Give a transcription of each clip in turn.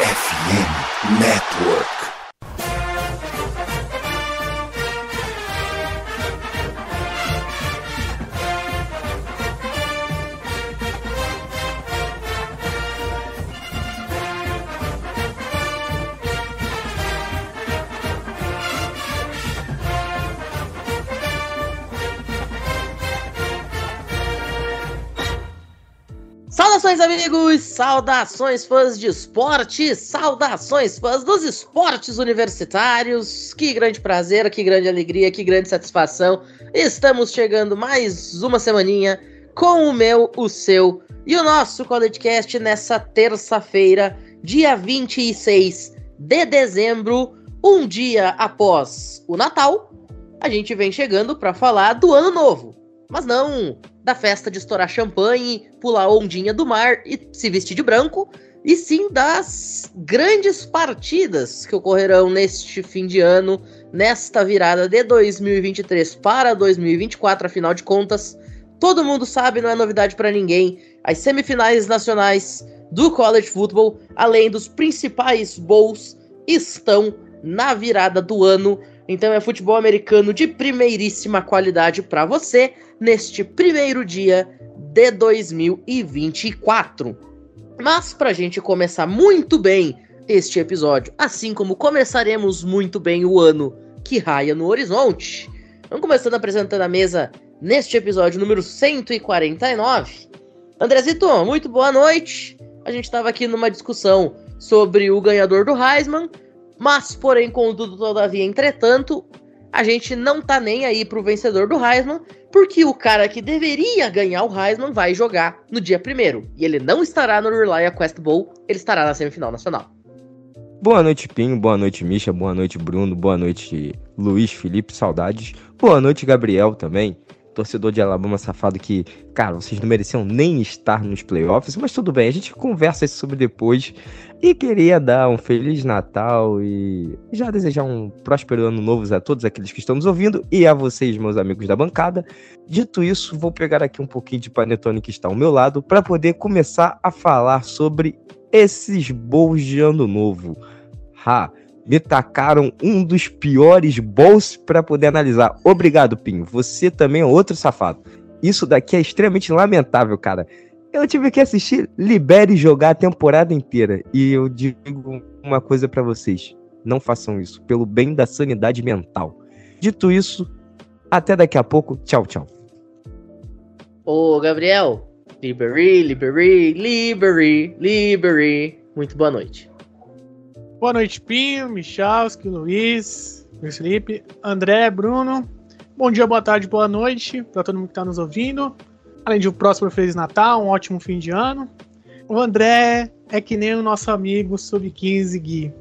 FM Network. Amigos! Saudações, fãs de esporte! Saudações, fãs dos esportes universitários! Que grande prazer, que grande alegria, que grande satisfação! Estamos chegando mais uma semaninha com o meu, o seu e o nosso CollegeCast nessa terça-feira, dia 26 de dezembro, um dia após o Natal. A gente vem chegando para falar do ano novo, mas não da festa de estourar champanhe, pular ondinha do mar e se vestir de branco, e sim das grandes partidas que ocorrerão neste fim de ano, nesta virada de 2023 para 2024, afinal de contas, todo mundo sabe, não é novidade para ninguém, as semifinais nacionais do college football, além dos principais bowls, estão na virada do ano. Então é futebol americano de primeiríssima qualidade para você neste primeiro dia de 2024. Mas para a gente começar muito bem este episódio, assim como começaremos muito bem o ano que raia no horizonte, vamos começando apresentando a mesa neste episódio número 149. Andrezito, muito boa noite. A gente estava aqui numa discussão sobre o ganhador do Heisman, mas, porém, contudo, todavia, entretanto, a gente não tá nem aí pro vencedor do Heisman, porque o cara que deveria ganhar o Heisman vai jogar no dia primeiro. E ele não estará no Relia Quest Bowl, ele estará na semifinal nacional. Boa noite, Pinho. Boa noite, Misha. Boa noite, Bruno. Boa noite, Luiz, Felipe. Saudades. Boa noite, Gabriel também. Torcedor de Alabama safado que, cara, vocês não mereciam nem estar nos playoffs, mas tudo bem, a gente conversa sobre depois. E queria dar um Feliz Natal e já desejar um próspero ano novo a todos aqueles que estamos ouvindo e a vocês, meus amigos da bancada. Dito isso, vou pegar aqui um pouquinho de panetone que está ao meu lado para poder começar a falar sobre esses bowls de ano novo. Ha! Me tacaram um dos piores bowls para poder analisar. Obrigado, Pinho. Você também é outro safado. Isso daqui é extremamente lamentável, cara. Eu tive que assistir Libere jogar a temporada inteira. E eu digo uma coisa para vocês: não façam isso, pelo bem da sanidade mental. Dito isso, até daqui a pouco. Tchau, tchau. Ô, Gabriel, Liberi, Liberi, Liberi, Liberi. Muito boa noite. Boa noite, Pinho, Michalski, Luiz, Luiz Felipe, André, Bruno. Bom dia, boa tarde, boa noite para todo mundo que está nos ouvindo. Além de um próximo Feliz Natal, um ótimo fim de ano. O André é que nem o nosso amigo Sub-15 Gui.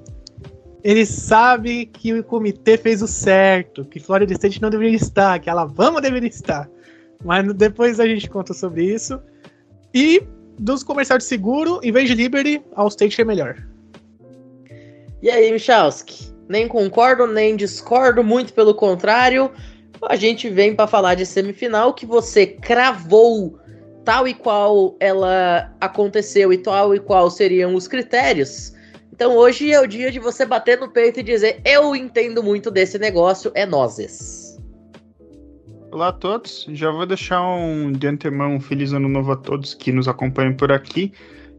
Ele sabe que o comitê fez o certo, que Florida State não deveria estar, que Alabama deveria estar. Mas depois a gente conta sobre isso. E dos comerciais de seguro, em vez de Liberty, All State é melhor. E aí, Michalski? Nem concordo, nem discordo, muito pelo contrário a gente vem para falar de semifinal que você cravou tal e qual ela aconteceu e tal e qual seriam os critérios. Então hoje é o dia de você bater no peito e dizer: Eu entendo muito desse negócio, é nozes. Olá a todos, já vou deixar um de antemão um feliz ano novo a todos que nos acompanham por aqui.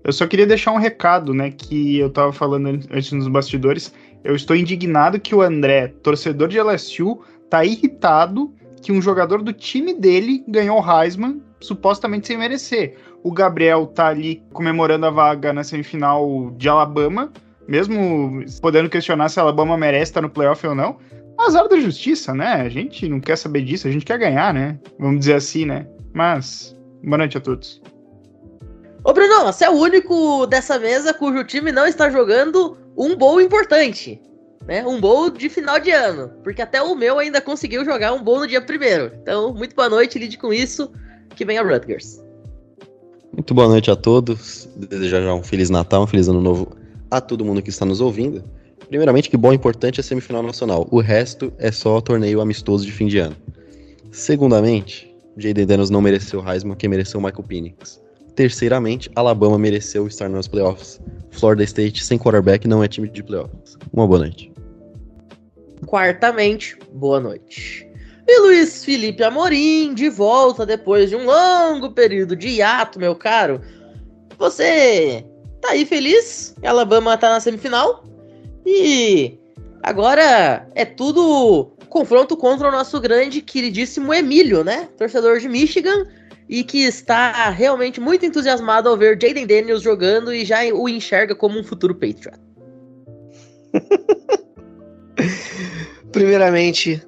Eu só queria deixar um recado, né, que eu tava falando antes nos bastidores. Eu estou indignado que o André, torcedor de LSU, tá irritado que um jogador do time dele ganhou o Heisman, supostamente sem merecer. O Gabriel tá ali comemorando a vaga na semifinal de Alabama, mesmo podendo questionar se Alabama merece estar no playoff ou não. Azar da justiça, né? A gente não quer saber disso, a gente quer ganhar, né? Vamos dizer assim, né? Mas, boa noite a todos. Ô, Bruno, você é o único dessa mesa cujo time não está jogando um bowl importante né? Um bowl de final de ano. Porque até o meu ainda conseguiu jogar um bowl no dia primeiro. Então, muito boa noite, lide com isso. Que venha Rutgers. Muito boa noite a todos. Desejar já um Feliz Natal, um Feliz Ano Novo a todo mundo que está nos ouvindo. Primeiramente, que bom e importante é a semifinal nacional. O resto é só torneio amistoso de fim de ano. Segundamente, Jaden Daniels não mereceu o Heisman, quem mereceu o Michael Penix. Terceiramente, Alabama mereceu estar nos playoffs. Florida State sem quarterback não é time de playoffs. Uma boa noite. Quartamente, boa noite. E Luiz Felipe Amorim, de volta depois de um longo período de hiato, meu caro. Você tá aí feliz? Alabama tá na semifinal. E agora é tudo confronto contra o nosso grande, queridíssimo Emílio, né? Torcedor de Michigan e que está realmente muito entusiasmado ao ver Jaden Daniels jogando e já o enxerga como um futuro Patriot. Primeiramente,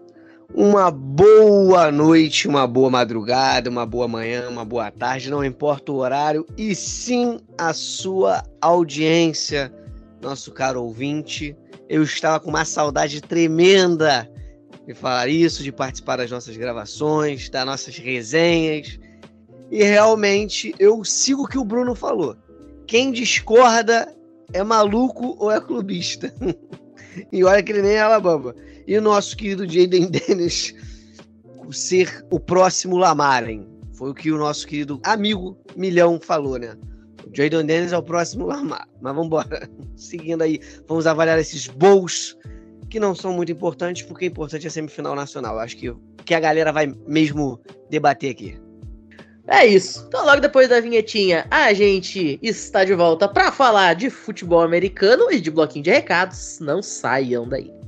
uma boa noite, uma boa madrugada, uma boa manhã, uma boa tarde, não importa o horário, e sim a sua audiência, nosso caro ouvinte. Eu estava com uma saudade tremenda de falar isso, de participar das nossas gravações, das nossas resenhas. E realmente eu sigo o que o Bruno falou. Quem discorda é maluco ou é clubista. e olha que ele nem é Alabama. E o nosso querido Jaden Dennis ser o próximo Lamaren. Foi o que o nosso querido amigo Milhão falou, né? Jaden Dennis é o próximo Lamar. Mas vamos embora. Seguindo aí, vamos avaliar esses bowls que não são muito importantes, porque o importante é a semifinal nacional. Acho que, que a galera vai mesmo debater aqui. É isso. Então, logo depois da vinhetinha, a gente está de volta para falar de futebol americano e de bloquinho de recados. Não saiam daí.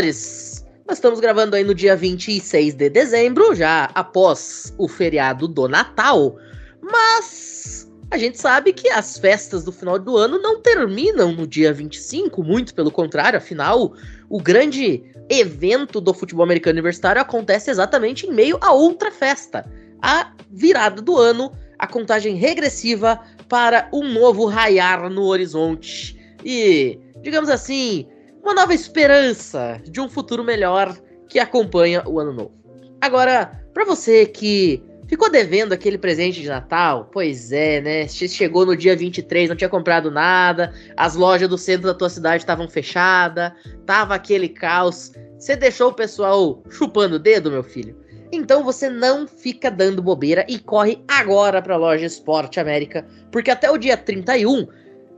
Senhores, nós estamos gravando aí no dia 26 de dezembro, já após o feriado do Natal, mas a gente sabe que as festas do final do ano não terminam no dia 25, muito pelo contrário, afinal, o grande evento do futebol americano universitário acontece exatamente em meio a outra festa, a virada do ano, a contagem regressiva para um novo raiar no horizonte. E, digamos assim, uma nova esperança de um futuro melhor que acompanha o ano novo. Agora, para você que ficou devendo aquele presente de Natal, pois é, né? Chegou no dia 23, não tinha comprado nada, as lojas do centro da tua cidade estavam fechadas, tava aquele caos. Você deixou o pessoal chupando o dedo, meu filho? Então você não fica dando bobeira e corre agora para a loja Esporte América, porque até o dia 31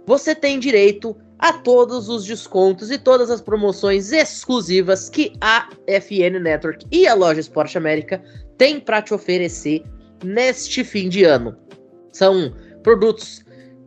você tem direito a todos os descontos e todas as promoções exclusivas que a FN Network e a loja Esporte América têm para te oferecer neste fim de ano. São produtos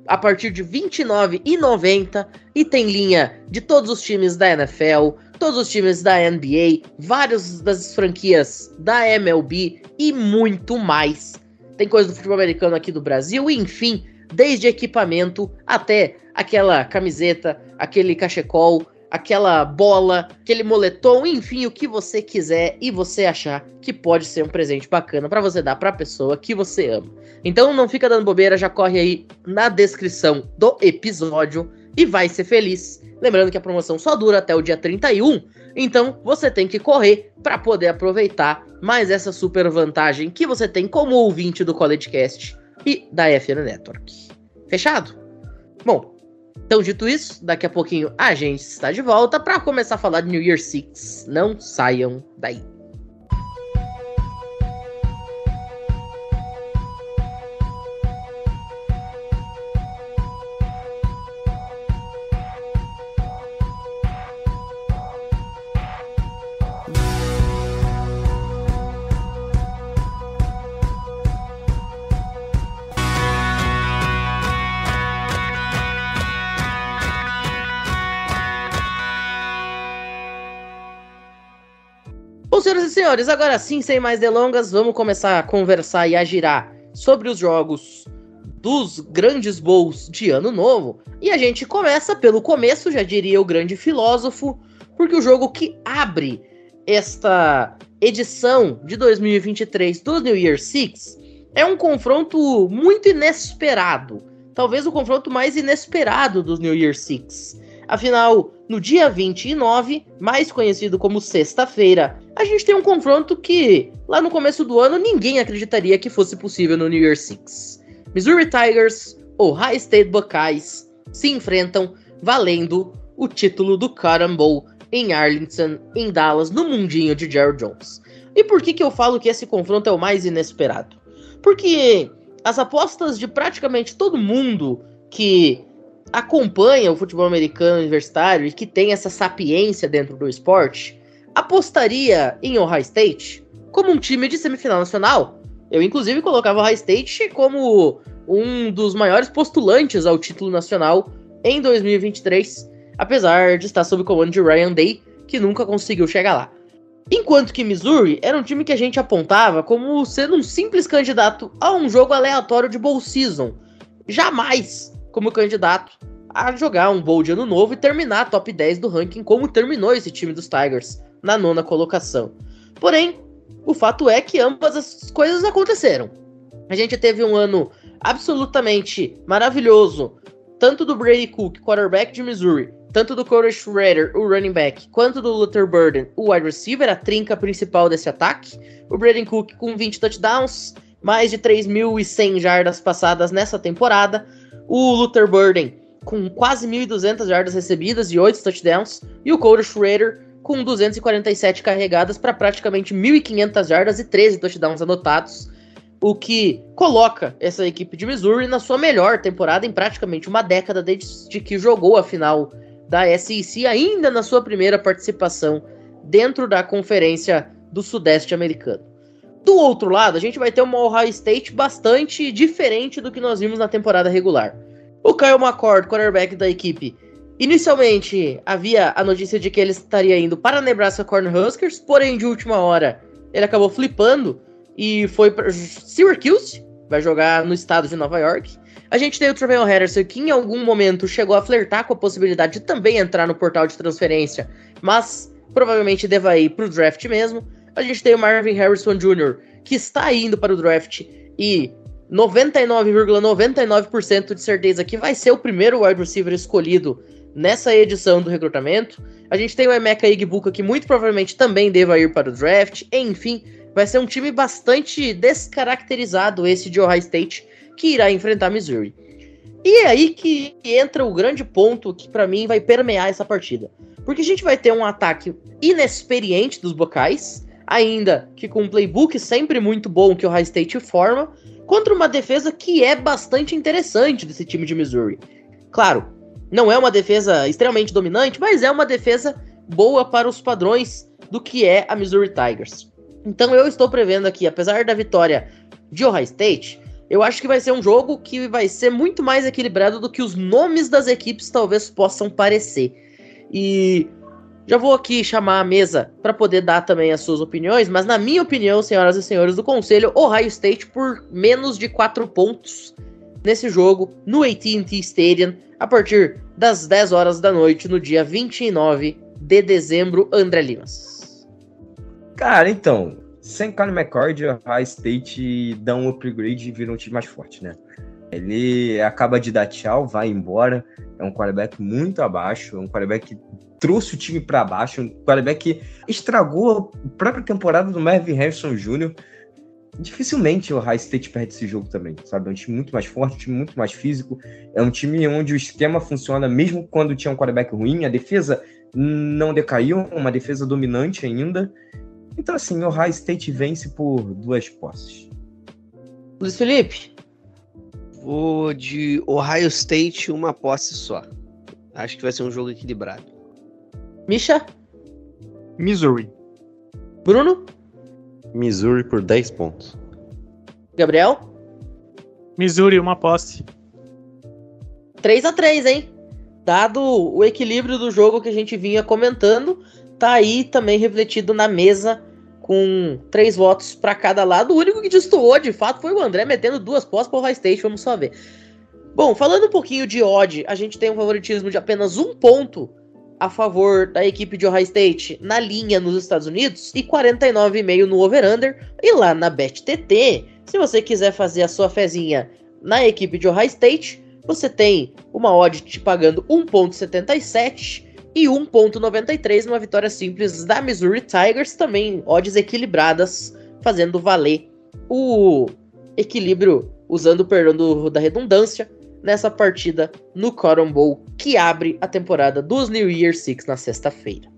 a partir de R$ 29,90 e tem linha de todos os times da NFL, todos os times da NBA, várias das franquias da MLB e muito mais. Tem coisa do futebol americano aqui do Brasil, enfim, desde equipamento até aquela camiseta, aquele cachecol, aquela bola, aquele moletom, enfim, o que você quiser e você achar que pode ser um presente bacana para você dar para a pessoa que você ama. Então não fica dando bobeira, já corre aí na descrição do episódio e vai ser feliz. Lembrando que a promoção só dura até o dia 31, então você tem que correr para poder aproveitar mais essa super vantagem que você tem como ouvinte do CollegeCast e da FN Network. Fechado? Bom, então, dito isso, daqui a pouquinho a gente está de volta para começar a falar de New Year Six. Não saiam daí. Bom, senhoras e senhores, agora sim, sem mais delongas, vamos começar a conversar e a girar sobre os jogos dos grandes bowls de ano novo. E a gente começa pelo começo, já diria o grande filósofo, porque o jogo que abre esta edição de 2023 do New Year Six é um confronto muito inesperado. Talvez o confronto mais inesperado dos New Year Six. Afinal, no dia 29, mais conhecido como sexta-feira, a gente tem um confronto que, lá no começo do ano, ninguém acreditaria que fosse possível no New Year Six. Missouri Tigers, Ohio State Buckeyes, se enfrentam valendo o título do Cotton Bowl em Arlington, em Dallas, no mundinho de Jerry Jones. E por que, que eu falo que esse confronto é o mais inesperado? Porque as apostas de praticamente todo mundo que acompanha o futebol americano universitário e que tem essa sapiência dentro do esporte, apostaria em Ohio State como um time de semifinal nacional. Eu, inclusive, colocava Ohio State como um dos maiores postulantes ao título nacional em 2023, apesar de estar sob o comando de Ryan Day, que nunca conseguiu chegar lá. Enquanto que Missouri era um time que a gente apontava como sendo um simples candidato a um jogo aleatório de bowl season, jamais como candidato a jogar um bowl de ano novo e terminar top 10 do ranking, como terminou esse time dos Tigers na nona colocação. Porém, o fato é que ambas as coisas aconteceram. A gente teve um ano absolutamente maravilhoso, tanto do Brady Cook, quarterback de Missouri, tanto do Corey Schrader, o running back, quanto do Luther Burden, o wide receiver, a trinca principal desse ataque. O Brady Cook com 20 touchdowns, mais de 3.100 jardas passadas nessa temporada. O Luther Burden com quase 1.200 jardas recebidas e 8 touchdowns. E o Corey Schrader com 247 carregadas para praticamente 1.500 jardas e 13 touchdowns anotados o que coloca essa equipe de Missouri na sua melhor temporada em praticamente uma década desde que jogou a final da SEC, ainda na sua primeira participação dentro da Conferência do Sudeste Americano. Do outro lado, a gente vai ter uma Ohio State bastante diferente do que nós vimos na temporada regular. O Kyle McCord, quarterback da equipe, inicialmente havia a notícia de que ele estaria indo para Nebraska Cornhuskers, porém de última hora ele acabou flipando e foi para Syracuse, vai jogar no estado de Nova York. A gente tem o Trevor Henderson, que em algum momento chegou a flertar com a possibilidade de também entrar no portal de transferência, mas provavelmente deva ir para o draft mesmo. A gente tem o Marvin Harrison Jr., que está indo para o draft e 99,99% ,99 de certeza que vai ser o primeiro wide receiver escolhido nessa edição do recrutamento. A gente tem o Emeka Igbuka, que muito provavelmente também deva ir para o draft. Enfim, vai ser um time bastante descaracterizado esse de Ohio State que irá enfrentar Missouri. E é aí que entra o grande ponto que para mim vai permear essa partida. Porque a gente vai ter um ataque inexperiente dos Buckeyes, ainda que com um playbook sempre muito bom que o Ohio State forma, contra uma defesa que é bastante interessante desse time de Missouri. Claro, não é uma defesa extremamente dominante, mas é uma defesa boa para os padrões do que é a Missouri Tigers. Então eu estou prevendo aqui, apesar da vitória de Ohio State, eu acho que vai ser um jogo que vai ser muito mais equilibrado do que os nomes das equipes talvez possam parecer. E já vou aqui chamar a mesa para poder dar também as suas opiniões, mas na minha opinião, senhoras e senhores do conselho, Ohio State por menos de 4 pontos nesse jogo no AT&T Stadium a partir das 10 horas da noite no dia 29 de dezembro, André Limas. Cara, então, sem Colin McCord, o High State dá um upgrade e vira um time mais forte, né? Ele acaba de dar tchau, vai embora. É um quarterback muito abaixo, é um quarterback que trouxe o time para baixo, um quarterback que estragou a própria temporada do Mervyn Harrison Jr. Dificilmente o High State perde esse jogo também, sabe? É um time muito mais forte, um time muito mais físico. É um time onde o esquema funciona mesmo quando tinha um quarterback ruim. A defesa não decaiu, uma defesa dominante ainda. Então, assim, o Ohio State vence por duas posses. Luiz Felipe? Vou de Ohio State uma posse só. Acho que vai ser um jogo equilibrado. Misha? Missouri. Bruno? Missouri por 10 pontos. Gabriel? Missouri, uma posse. 3 a 3 hein? Dado o equilíbrio do jogo que a gente vinha comentando, tá aí também refletido na mesa com três votos para cada lado. O único que destoou, de fato, foi o André metendo duas postas para o High State, vamos só ver. Bom, falando um pouquinho de odd, a gente tem um favoritismo de apenas um ponto a favor da equipe de Ohio State na linha nos Estados Unidos e 49,5 no over-under. E lá na BetTT, se você quiser fazer a sua fezinha na equipe de Ohio State, você tem uma odd te pagando 1.77 e 1.93 numa vitória simples da Missouri Tigers, também odds equilibradas, fazendo valer o equilíbrio, usando o perdão do, da redundância, nessa partida no Cotton Bowl, que abre a temporada dos New Year Six na sexta-feira.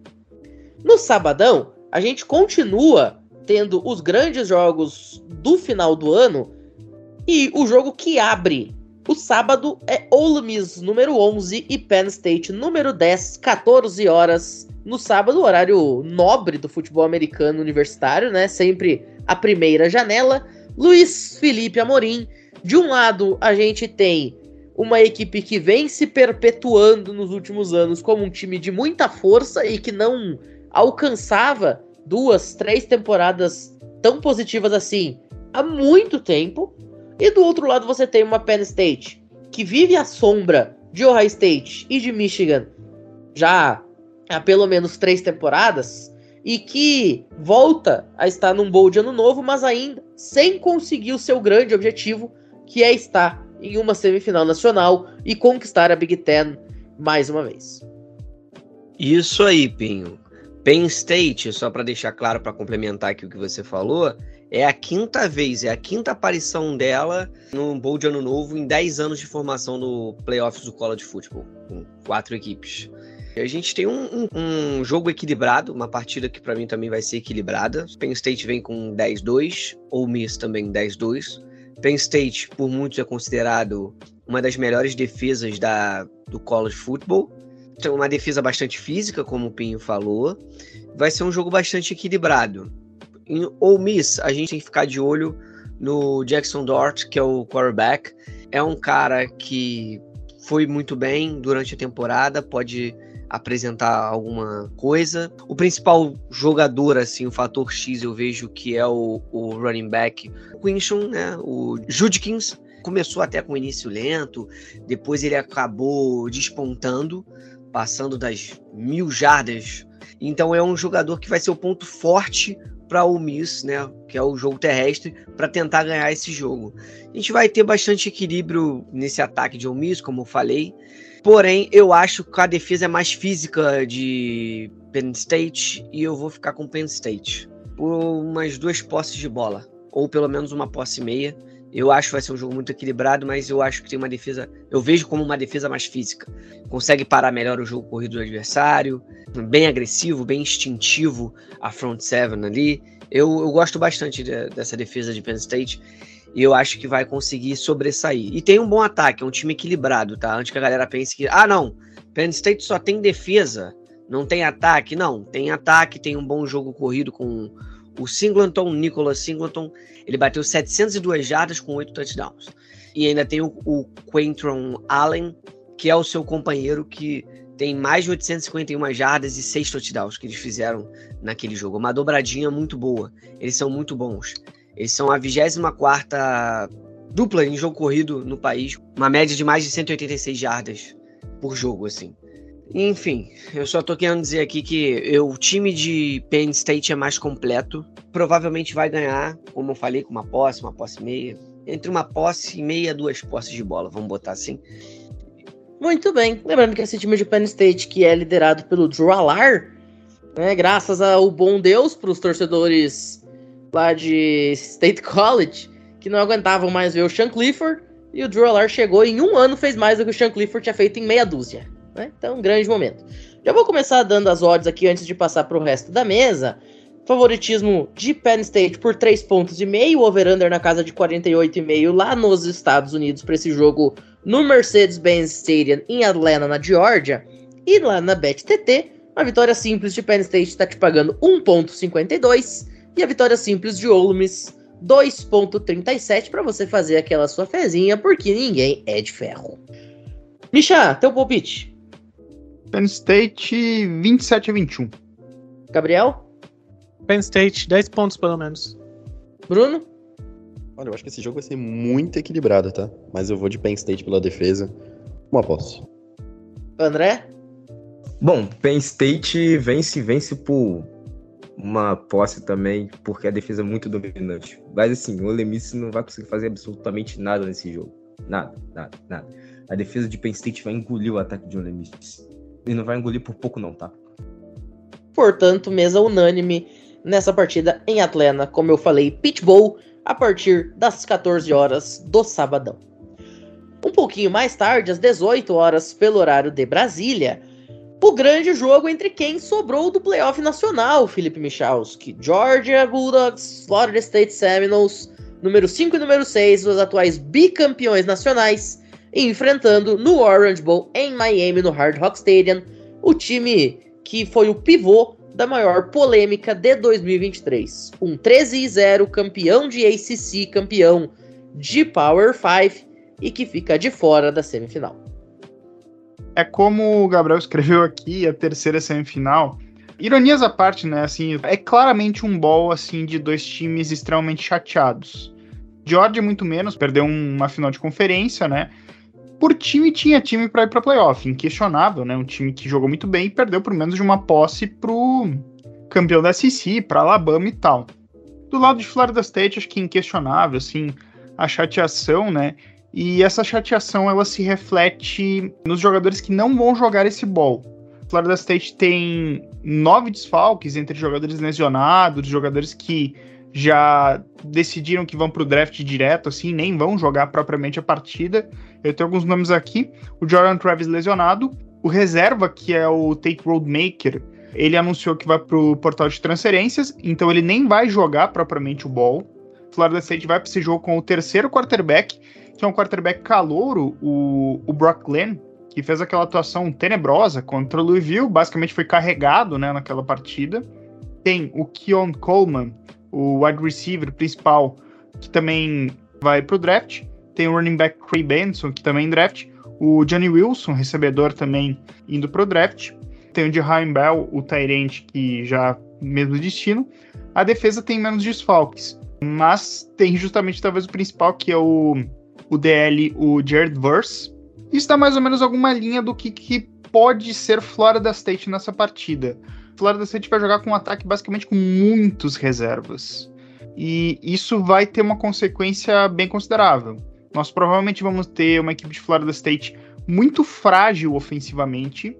No sabadão, a gente continua tendo os grandes jogos do final do ano e o jogo que abre o sábado é Ole Miss número 11 e Penn State número 10, 14 horas no sábado, horário nobre do futebol americano universitário, né? Sempre a primeira janela. Luiz Felipe Amorim. De um lado, a gente tem uma equipe que vem se perpetuando nos últimos anos como um time de muita força e que não alcançava duas, três temporadas tão positivas assim há muito tempo. E do outro lado você tem uma Penn State que vive à sombra de Ohio State e de Michigan já há pelo menos três temporadas e que volta a estar num bowl de ano novo, mas ainda sem conseguir o seu grande objetivo, que é estar em uma semifinal nacional e conquistar a Big Ten mais uma vez. Isso aí, Pinho. Penn State, só para deixar claro para complementar aqui o que você falou, é a quinta vez, é a quinta aparição dela no Bowl de Ano Novo em 10 anos de formação no Playoffs do College Football, com quatro equipes. A gente tem um, um, um jogo equilibrado, uma partida que para mim também vai ser equilibrada. Penn State vem com 10-2, ou Miss também 10-2. Penn State, por muitos, é considerado uma das melhores defesas da, do college football. Tem uma defesa bastante física, como o Pinho falou. Vai ser um jogo bastante equilibrado. Em Ole Miss, a gente tem que ficar de olho no Jackson Dort, que é o quarterback. É um cara que foi muito bem durante a temporada, pode apresentar alguma coisa. O principal jogador, assim, o fator X, eu vejo que é o, o running back Quinshon, né? O Judkins. Começou até com início lento, depois ele acabou despontando, passando das mil jardas. Então é um jogador que vai ser o ponto forte para o Miss, né, que é o jogo terrestre, para tentar ganhar esse jogo. A gente vai ter bastante equilíbrio nesse ataque de Miss, como eu falei. Porém, eu acho que a defesa é mais física de Penn State e eu vou ficar com Penn State por umas duas posses de bola, ou pelo menos uma posse e meia. Eu acho que vai ser um jogo muito equilibrado, mas eu acho que tem uma defesa. Eu vejo como uma defesa mais física. Consegue parar melhor o jogo corrido do adversário, bem agressivo, bem instintivo a front seven ali. Eu, eu gosto bastante de, dessa defesa de Penn State e eu acho que vai conseguir sobressair. E tem um bom ataque, é um time equilibrado, tá? Antes que a galera pense que, ah, não, Penn State só tem defesa, não tem ataque. Não, tem ataque, tem um bom jogo corrido com o Singleton, Nicholas Singleton. Ele bateu 702 jardas com 8 touchdowns. E ainda tem o, o Quentron Allen, que é o seu companheiro que tem mais de 851 jardas e 6 touchdowns que eles fizeram naquele jogo. Uma dobradinha muito boa. Eles são muito bons. Eles são a 24 dupla em jogo corrido no país, uma média de mais de 186 jardas por jogo, assim. Enfim, eu só tô querendo dizer aqui que eu, o time de Penn State é mais completo. Provavelmente vai ganhar, como eu falei, com uma posse, uma posse e meia. Entre uma posse e meia, duas posses de bola, vamos botar assim. Muito bem. Lembrando que esse time de Penn State, que é liderado pelo Drew Alar, né, graças ao bom Deus para os torcedores lá de State College, que não aguentavam mais ver o Sean Clifford, e o Drew chegou e em um ano fez mais do que o Sean Clifford tinha feito em meia dúzia. Né? Então, um grande momento. Já vou começar dando as odds aqui antes de passar para o resto da mesa. Favoritismo de Penn State por 3 pontos e meio, over-under na casa de 48,5 lá nos Estados Unidos para esse jogo no Mercedes-Benz Stadium em Atlanta, na Georgia. E lá na BetTT, uma vitória simples de Penn State está te pagando 1,52 e a vitória simples de Ole Miss 2,37 para você fazer aquela sua fezinha, porque ninguém é de ferro. Misha, teu palpite. Penn State 27 a 21. Gabriel? Penn State, 10 pontos pelo menos. Bruno? Olha, eu acho que esse jogo vai ser muito equilibrado, tá? Mas eu vou de Penn State pela defesa. Uma posse. André? Bom, Penn State vence vence por uma posse também, porque a defesa é muito dominante. Mas assim, o Ole Miss não vai conseguir fazer absolutamente nada nesse jogo. Nada, nada, nada. a defesa de Penn State vai engolir o ataque de Ole Miss. E não vai engolir por pouco não, tá? Portanto, mesa unânime nessa partida em Atlanta, como eu falei, Pitbull a partir das 14 horas do sabadão. Um pouquinho mais tarde, às 18 horas pelo horário de Brasília, o grande jogo entre quem sobrou do playoff nacional, Felipe Michalski. Georgia Bulldogs, Florida State Seminoles, número 5 e número 6, os atuais bicampeões nacionais, enfrentando no Orange Bowl em Miami, no Hard Rock Stadium, o time que foi o pivô da maior polêmica de 2023. Um 13 e 0 campeão de ACC, campeão de Power 5 e que fica de fora da semifinal. É como o Gabriel escreveu aqui, a terceira semifinal. Ironias à parte, né? Assim, é claramente um ball assim de dois times extremamente chateados. Georgia muito menos, perdeu uma final de conferência, né? Por time tinha time para ir para playoff, inquestionável, né? Um time que jogou muito bem e perdeu por menos de uma posse pro campeão da SEC, para Alabama e tal. Do lado de Florida State, acho que inquestionável, assim, a chateação, né? E essa chateação ela se reflete nos jogadores que não vão jogar esse ball. Florida State tem nove desfalques entre jogadores lesionados, jogadores que já decidiram que vão para o draft direto, assim, nem vão jogar propriamente a partida. Eu tenho alguns nomes aqui: o Jordan Travis lesionado, o reserva, que é o Tate Roadmaker, ele anunciou que vai para o portal de transferências, então ele nem vai jogar propriamente o ball. Florida State vai para esse jogo com o terceiro quarterback que é um quarterback calouro, o, o Brock Glenn, que fez aquela atuação tenebrosa contra o Louisville, basicamente foi carregado né, naquela partida. Tem o Keon Coleman, o wide receiver principal, que também vai para o draft. Tem o running back Cray Benson, que também draft. O Johnny Wilson, recebedor também, indo para o draft. Tem o Jaheim Bell, o Tyrant, que já mesmo destino. A defesa tem menos desfalques, mas tem justamente talvez o principal, que é o o DL, o Jared Verse. Isso dá mais ou menos alguma linha do que, que pode ser Florida State nessa partida. Florida State vai jogar com um ataque basicamente com muitos reservas. E isso vai ter uma consequência bem considerável. Nós provavelmente vamos ter uma equipe de Florida State muito frágil ofensivamente,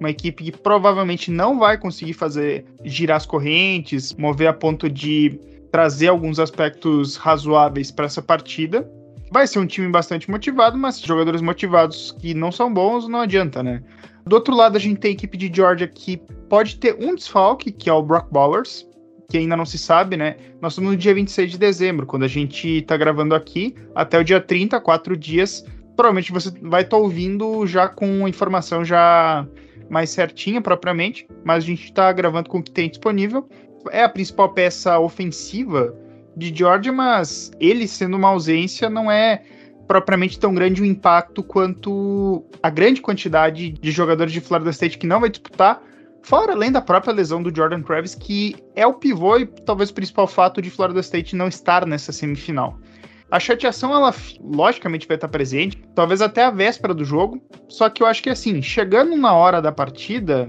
uma equipe que provavelmente não vai conseguir fazer girar as correntes, mover a ponto de trazer alguns aspectos razoáveis para essa partida. Vai ser um time bastante motivado, mas jogadores motivados que não são bons não adianta, né? Do outro lado, a gente tem a equipe de Georgia que pode ter um desfalque, que é o Brock Bowers, que ainda não se sabe, né? Nós estamos no dia 26 de dezembro, quando a gente tá gravando aqui, até o dia 30, quatro dias. Provavelmente você vai estar tá ouvindo já com informação já mais certinha propriamente, mas a gente está gravando com o que tem disponível. É a principal peça ofensiva de Georgia, mas ele sendo uma ausência não é propriamente tão grande o impacto quanto a grande quantidade de jogadores de Florida State que não vai disputar, fora além da própria lesão do Jordan Travis, que é o pivô e talvez o principal fato de Florida State não estar nessa semifinal. A chateação, ela logicamente vai estar presente, talvez até a véspera do jogo, só que eu acho que assim, chegando na hora da partida,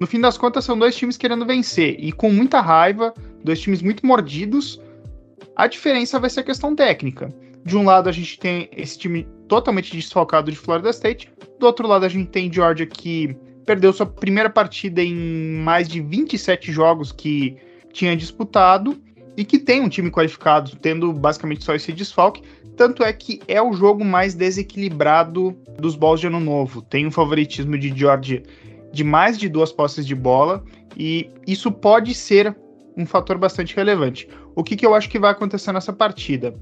no fim das contas são dois times querendo vencer e com muita raiva, dois times muito mordidos, a diferença vai ser a questão técnica. De um lado, a gente tem esse time totalmente desfalcado de Florida State. Do outro lado, a gente tem Georgia que perdeu sua primeira partida em mais de 27 jogos que tinha disputado e que tem um time qualificado, tendo basicamente só esse desfalque. Tanto é que é o jogo mais desequilibrado dos balls de ano novo. Tem um favoritismo de Georgia de mais de duas posses de bola e isso pode ser um fator bastante relevante. O que, que eu acho que vai acontecer nessa partida?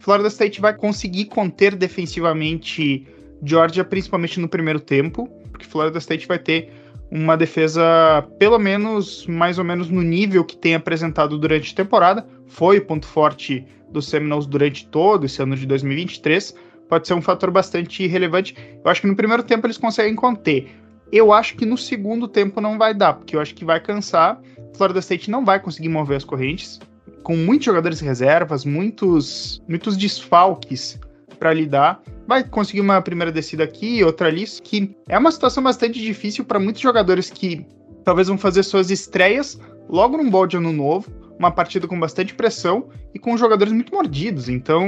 Florida State vai conseguir conter defensivamente Georgia, principalmente no primeiro tempo, porque Florida State vai ter uma defesa, pelo menos, mais ou menos no nível que tem apresentado durante a temporada. Foi o ponto forte dos Seminoles durante todo esse ano de 2023. Pode ser um fator bastante relevante. Eu acho que no primeiro tempo eles conseguem conter. Eu acho que no segundo tempo não vai dar, porque eu acho que vai cansar. Florida State não vai conseguir mover as correntes, com muitos jogadores reservas, muitos, muitos desfalques para lidar. Vai conseguir uma primeira descida aqui, outra ali, que é uma situação bastante difícil para muitos jogadores que talvez vão fazer suas estreias logo num bode ano novo, uma partida com bastante pressão e com jogadores muito mordidos. Então,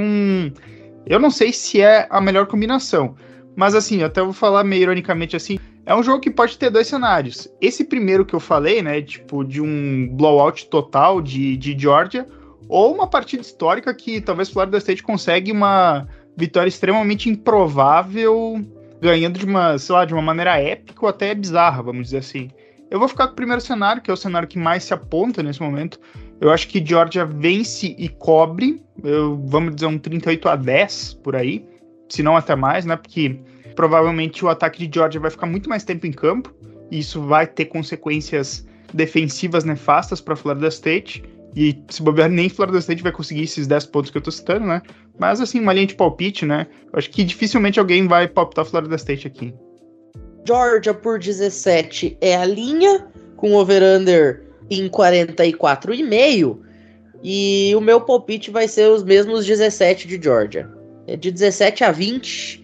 eu não sei se é a melhor combinação. Mas assim, até vou falar meio ironicamente assim, é um jogo que pode ter dois cenários. Esse primeiro que eu falei, né, tipo, de um blowout total de, de Georgia, ou uma partida histórica que talvez Florida State consegue uma vitória extremamente improvável, ganhando de uma, sei lá, de uma maneira épica ou até bizarra, vamos dizer assim. Eu vou ficar com o primeiro cenário, que é o cenário que mais se aponta nesse momento. Eu acho que Georgia vence e cobre, eu, vamos dizer um 38 a 10 por aí, se não até mais, né? Porque provavelmente o ataque de Georgia vai ficar muito mais tempo em campo, e isso vai ter consequências defensivas nefastas para Florida State. E se bobear, nem Florida State vai conseguir esses 10 pontos que eu tô citando, né? Mas assim, uma linha de palpite, né? Eu acho que dificilmente alguém vai palpitar Florida State aqui. Georgia por 17 é a linha, com over-under em 44,5. E o meu palpite vai ser os mesmos 17 de Georgia. É de 17 a 20.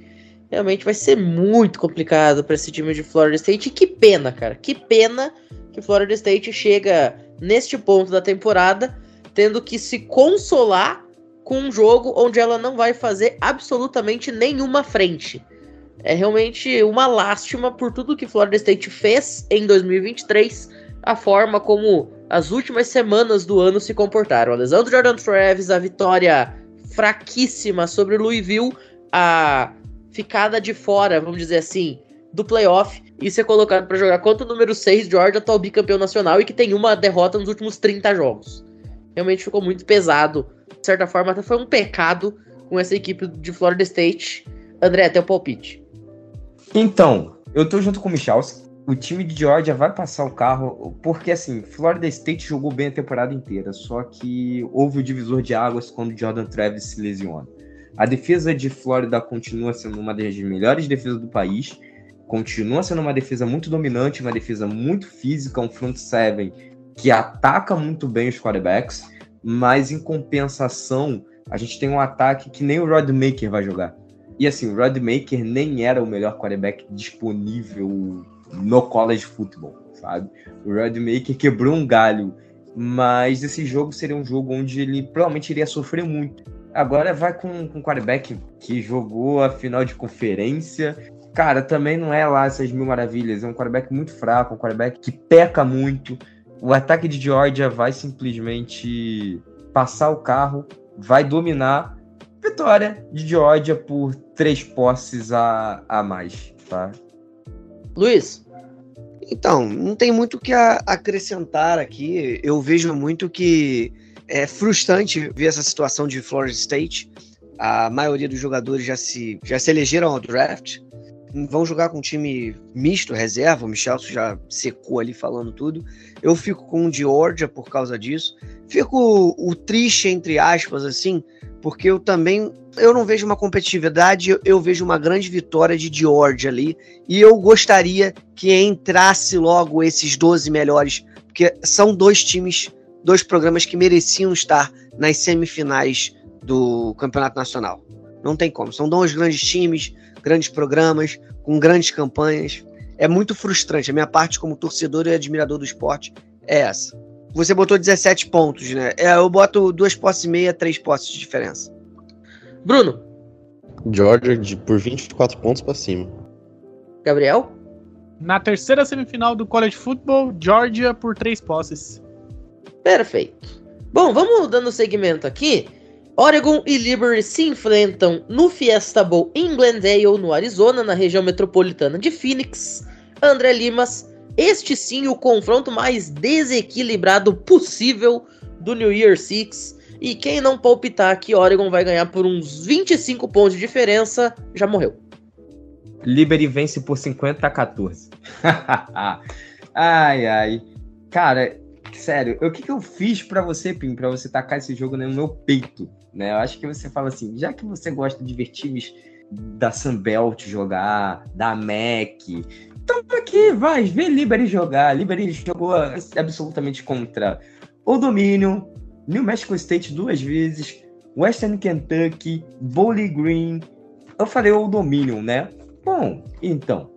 Realmente vai ser muito complicado para esse time de Florida State. E que pena, cara. Que pena que Florida State chega neste ponto da temporada tendo que se consolar com um jogo onde ela não vai fazer absolutamente nenhuma frente. É realmente uma lástima por tudo que Florida State fez em 2023, a forma como as últimas semanas do ano se comportaram. A lesão do Jordan Travis, a vitória fraquíssima sobre Louisville, a ficada de fora, vamos dizer assim, do playoff e ser colocado para jogar contra o número 6, Georgia, atual bicampeão nacional e que tem uma derrota nos últimos 30 jogos. Realmente ficou muito pesado. De certa forma, até foi um pecado com essa equipe de Florida State. André, teu palpite. Então, eu tô junto com o Michalski. O time de Georgia vai passar o carro, porque assim, Florida State jogou bem a temporada inteira, só que houve o divisor de águas quando Jordan Travis se lesiona. A defesa de Flórida continua sendo uma das melhores defesas do país, continua sendo uma defesa muito dominante, uma defesa muito física, um front seven que ataca muito bem os quarterbacks, mas em compensação, a gente tem um ataque que nem o Rod Maker vai jogar. E assim, o Rod Maker nem era o melhor quarterback disponível no college football, sabe? O Rod Maker quebrou um galho, mas esse jogo seria um jogo onde ele provavelmente iria sofrer muito. Agora vai com, com um quarterback que jogou a final de conferência. Cara, também não é lá essas mil maravilhas. É um quarterback muito fraco, um quarterback que peca muito. O ataque de Georgia vai simplesmente passar o carro, vai dominar. Vitória de Georgia por três posses a, a mais, tá? Luiz. Então, não tem muito o que acrescentar aqui. Eu vejo muito que é frustrante ver essa situação de Florida State. A maioria dos jogadores já se, já se elegeram ao draft. Vão jogar com um time misto, reserva. O Michel já secou ali falando tudo. Eu fico com o Georgia por causa disso. Fico o triste, entre aspas, assim, porque eu também eu não vejo uma competitividade, eu, vejo uma grande vitória de Georgia ali, e eu gostaria que entrasse logo esses 12 melhores, porque são dois times, dois programas que mereciam estar nas semifinais do Campeonato Nacional. Não tem como, são dois grandes times, grandes programas, com grandes campanhas. É muito frustrante. A minha parte como torcedor e admirador do esporte é essa. Você botou 17 pontos, né? É, eu boto duas posses e meia, três posses de diferença. Bruno. Georgia de, por 24 pontos para cima. Gabriel. Na terceira semifinal do College Football, Georgia por três posses. Perfeito. Bom, vamos dando segmento aqui. Oregon e Liberty se enfrentam no Fiesta Bowl em Glendale, no Arizona, na região metropolitana de Phoenix. André Limas, este sim o confronto mais desequilibrado possível do New Year Six. E quem não palpitar que Oregon vai ganhar por uns 25 pontos de diferença, já morreu. Liberty vence por 50 a 14. ai, ai. Cara, sério, o que, que eu fiz para você, Pim, para você tacar esse jogo no meu peito? Né? Eu acho que você fala assim, já que você gosta de ver times da Sunbelt jogar, da MEC, então aqui, vai, vê Liberty jogar. Liberty jogou absolutamente contra o Dominion, New Mexico State duas vezes, Western Kentucky, Bowling Green. Eu falei o Dominion, né? Bom, então,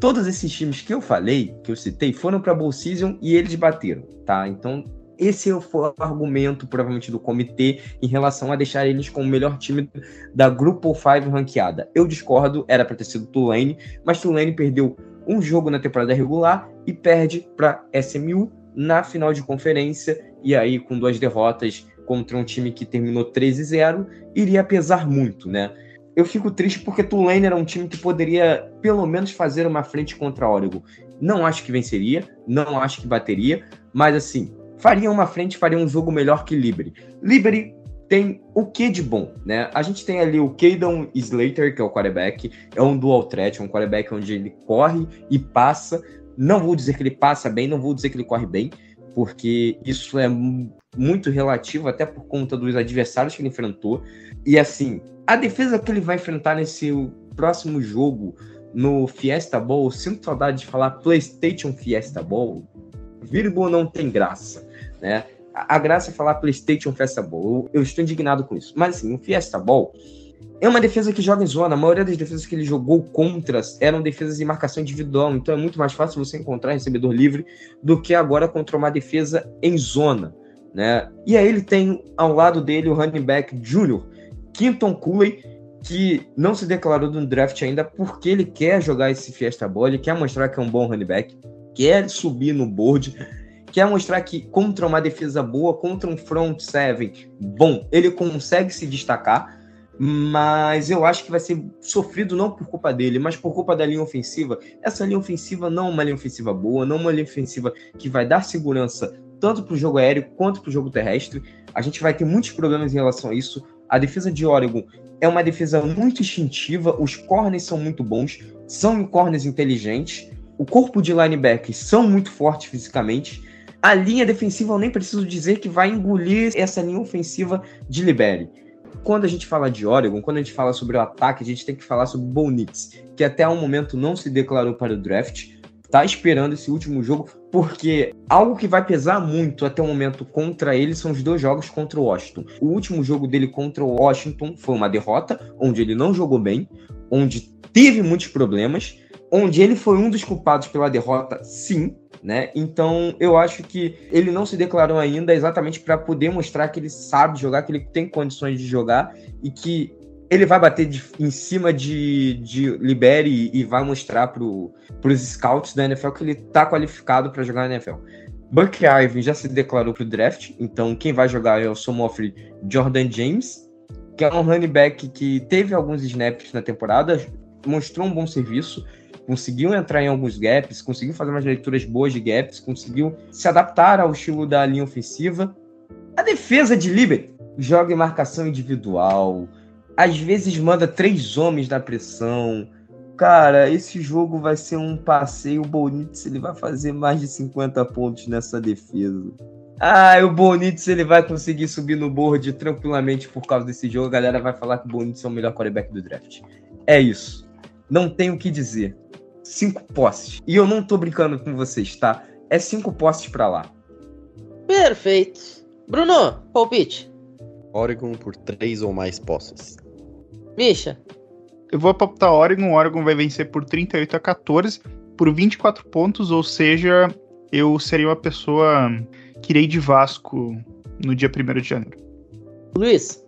todos esses times que eu falei, que eu citei, foram para Bowl Season e eles bateram, tá? Então, esse foi o argumento, provavelmente, do comitê em relação a deixar eles com o melhor time da Grupo 5 ranqueada. Eu discordo, era para ter sido Tulane, mas Tulane perdeu um jogo na temporada regular e perde para SMU na final de conferência, e aí com duas derrotas contra um time que terminou 13-0, iria pesar muito, né? Eu fico triste porque Tulane era um time que poderia pelo menos fazer uma frente contra Oregon. Não acho que venceria, não acho que bateria, mas assim, faria uma frente, faria um jogo melhor que Liberty. Liberty tem o que de bom, né? A gente tem ali o Caden Slater, que é o quarterback, é um dual threat, um quarterback onde ele corre e passa. Não vou dizer que ele passa bem, não vou dizer que ele corre bem, porque isso é muito relativo, até por conta dos adversários que ele enfrentou. E assim, a defesa que ele vai enfrentar nesse próximo jogo no Fiesta Bowl, sinto saudade de falar PlayStation Fiesta Bowl, vírgula não tem graça, né? A, graça é falar PlayStation Fiesta Bowl. Eu, eu, estou indignado com isso. Mas assim, o Fiesta Bowl é uma defesa que joga em zona. A maioria das defesas que ele jogou contra eram defesas de marcação individual. Então é muito mais fácil você encontrar recebedor livre do que agora contra uma defesa em zona. Né? E aí ele tem ao lado dele o running back júnior, Quinton Cooley, que não se declarou no draft ainda porque ele quer jogar esse Fiesta Bowl, ele quer mostrar que é um bom running back, quer subir no board quer mostrar que contra uma defesa boa, contra um front seven bom, ele consegue se destacar, mas eu acho que vai ser sofrido não por culpa dele, mas por culpa da linha ofensiva. Essa linha ofensiva não é uma linha ofensiva boa, não é uma linha ofensiva que vai dar segurança tanto para o jogo aéreo quanto para o jogo terrestre. A gente vai ter muitos problemas em relação a isso. A defesa de Oregon é uma defesa muito instintiva, os corners são muito bons, são corners inteligentes, o corpo de linebackers são muito fortes fisicamente, a linha defensiva, eu nem preciso dizer que vai engolir essa linha ofensiva de Libere. Quando a gente fala de Oregon, quando a gente fala sobre o ataque, a gente tem que falar sobre Bonitz, que até o momento não se declarou para o draft, tá esperando esse último jogo, porque algo que vai pesar muito até o momento contra ele são os dois jogos contra o Washington. O último jogo dele contra o Washington foi uma derrota, onde ele não jogou bem, onde teve muitos problemas, onde ele foi um dos culpados pela derrota, sim, né? Então eu acho que ele não se declarou ainda exatamente para poder mostrar que ele sabe jogar, que ele tem condições de jogar e que ele vai bater de, em cima de, de Libere e, vai mostrar para os scouts da NFL que ele está qualificado para jogar na NFL. Buck Irving já se declarou para o draft, então quem vai jogar é o Somofre Jordan James, que é um running back que teve alguns snaps na temporada, mostrou um bom serviço, conseguiu entrar em alguns gaps, conseguiu fazer umas leituras boas de gaps, conseguiu se adaptar ao estilo da linha ofensiva. A defesa de Liberty joga em marcação individual, às vezes manda três homens na pressão. Cara, esse jogo vai ser um passeio. O Bonitz ele vai fazer mais de 50 pontos nessa defesa. Ah, o Bonitz ele vai conseguir subir no board tranquilamente por causa desse jogo. A galera vai falar que o Bonitz é o melhor quarterback do draft. É isso. Não tenho o que dizer cinco postes. E eu não tô brincando com vocês, tá? É cinco postes para lá. Perfeito. Bruno, palpite. Oregon por três ou mais posses. Misha. Eu vou apontar Oregon. O Oregon vai vencer por 38 a 14, por 24 pontos, ou seja, eu seria uma pessoa que irei de Vasco no dia 1 de janeiro. Luiz.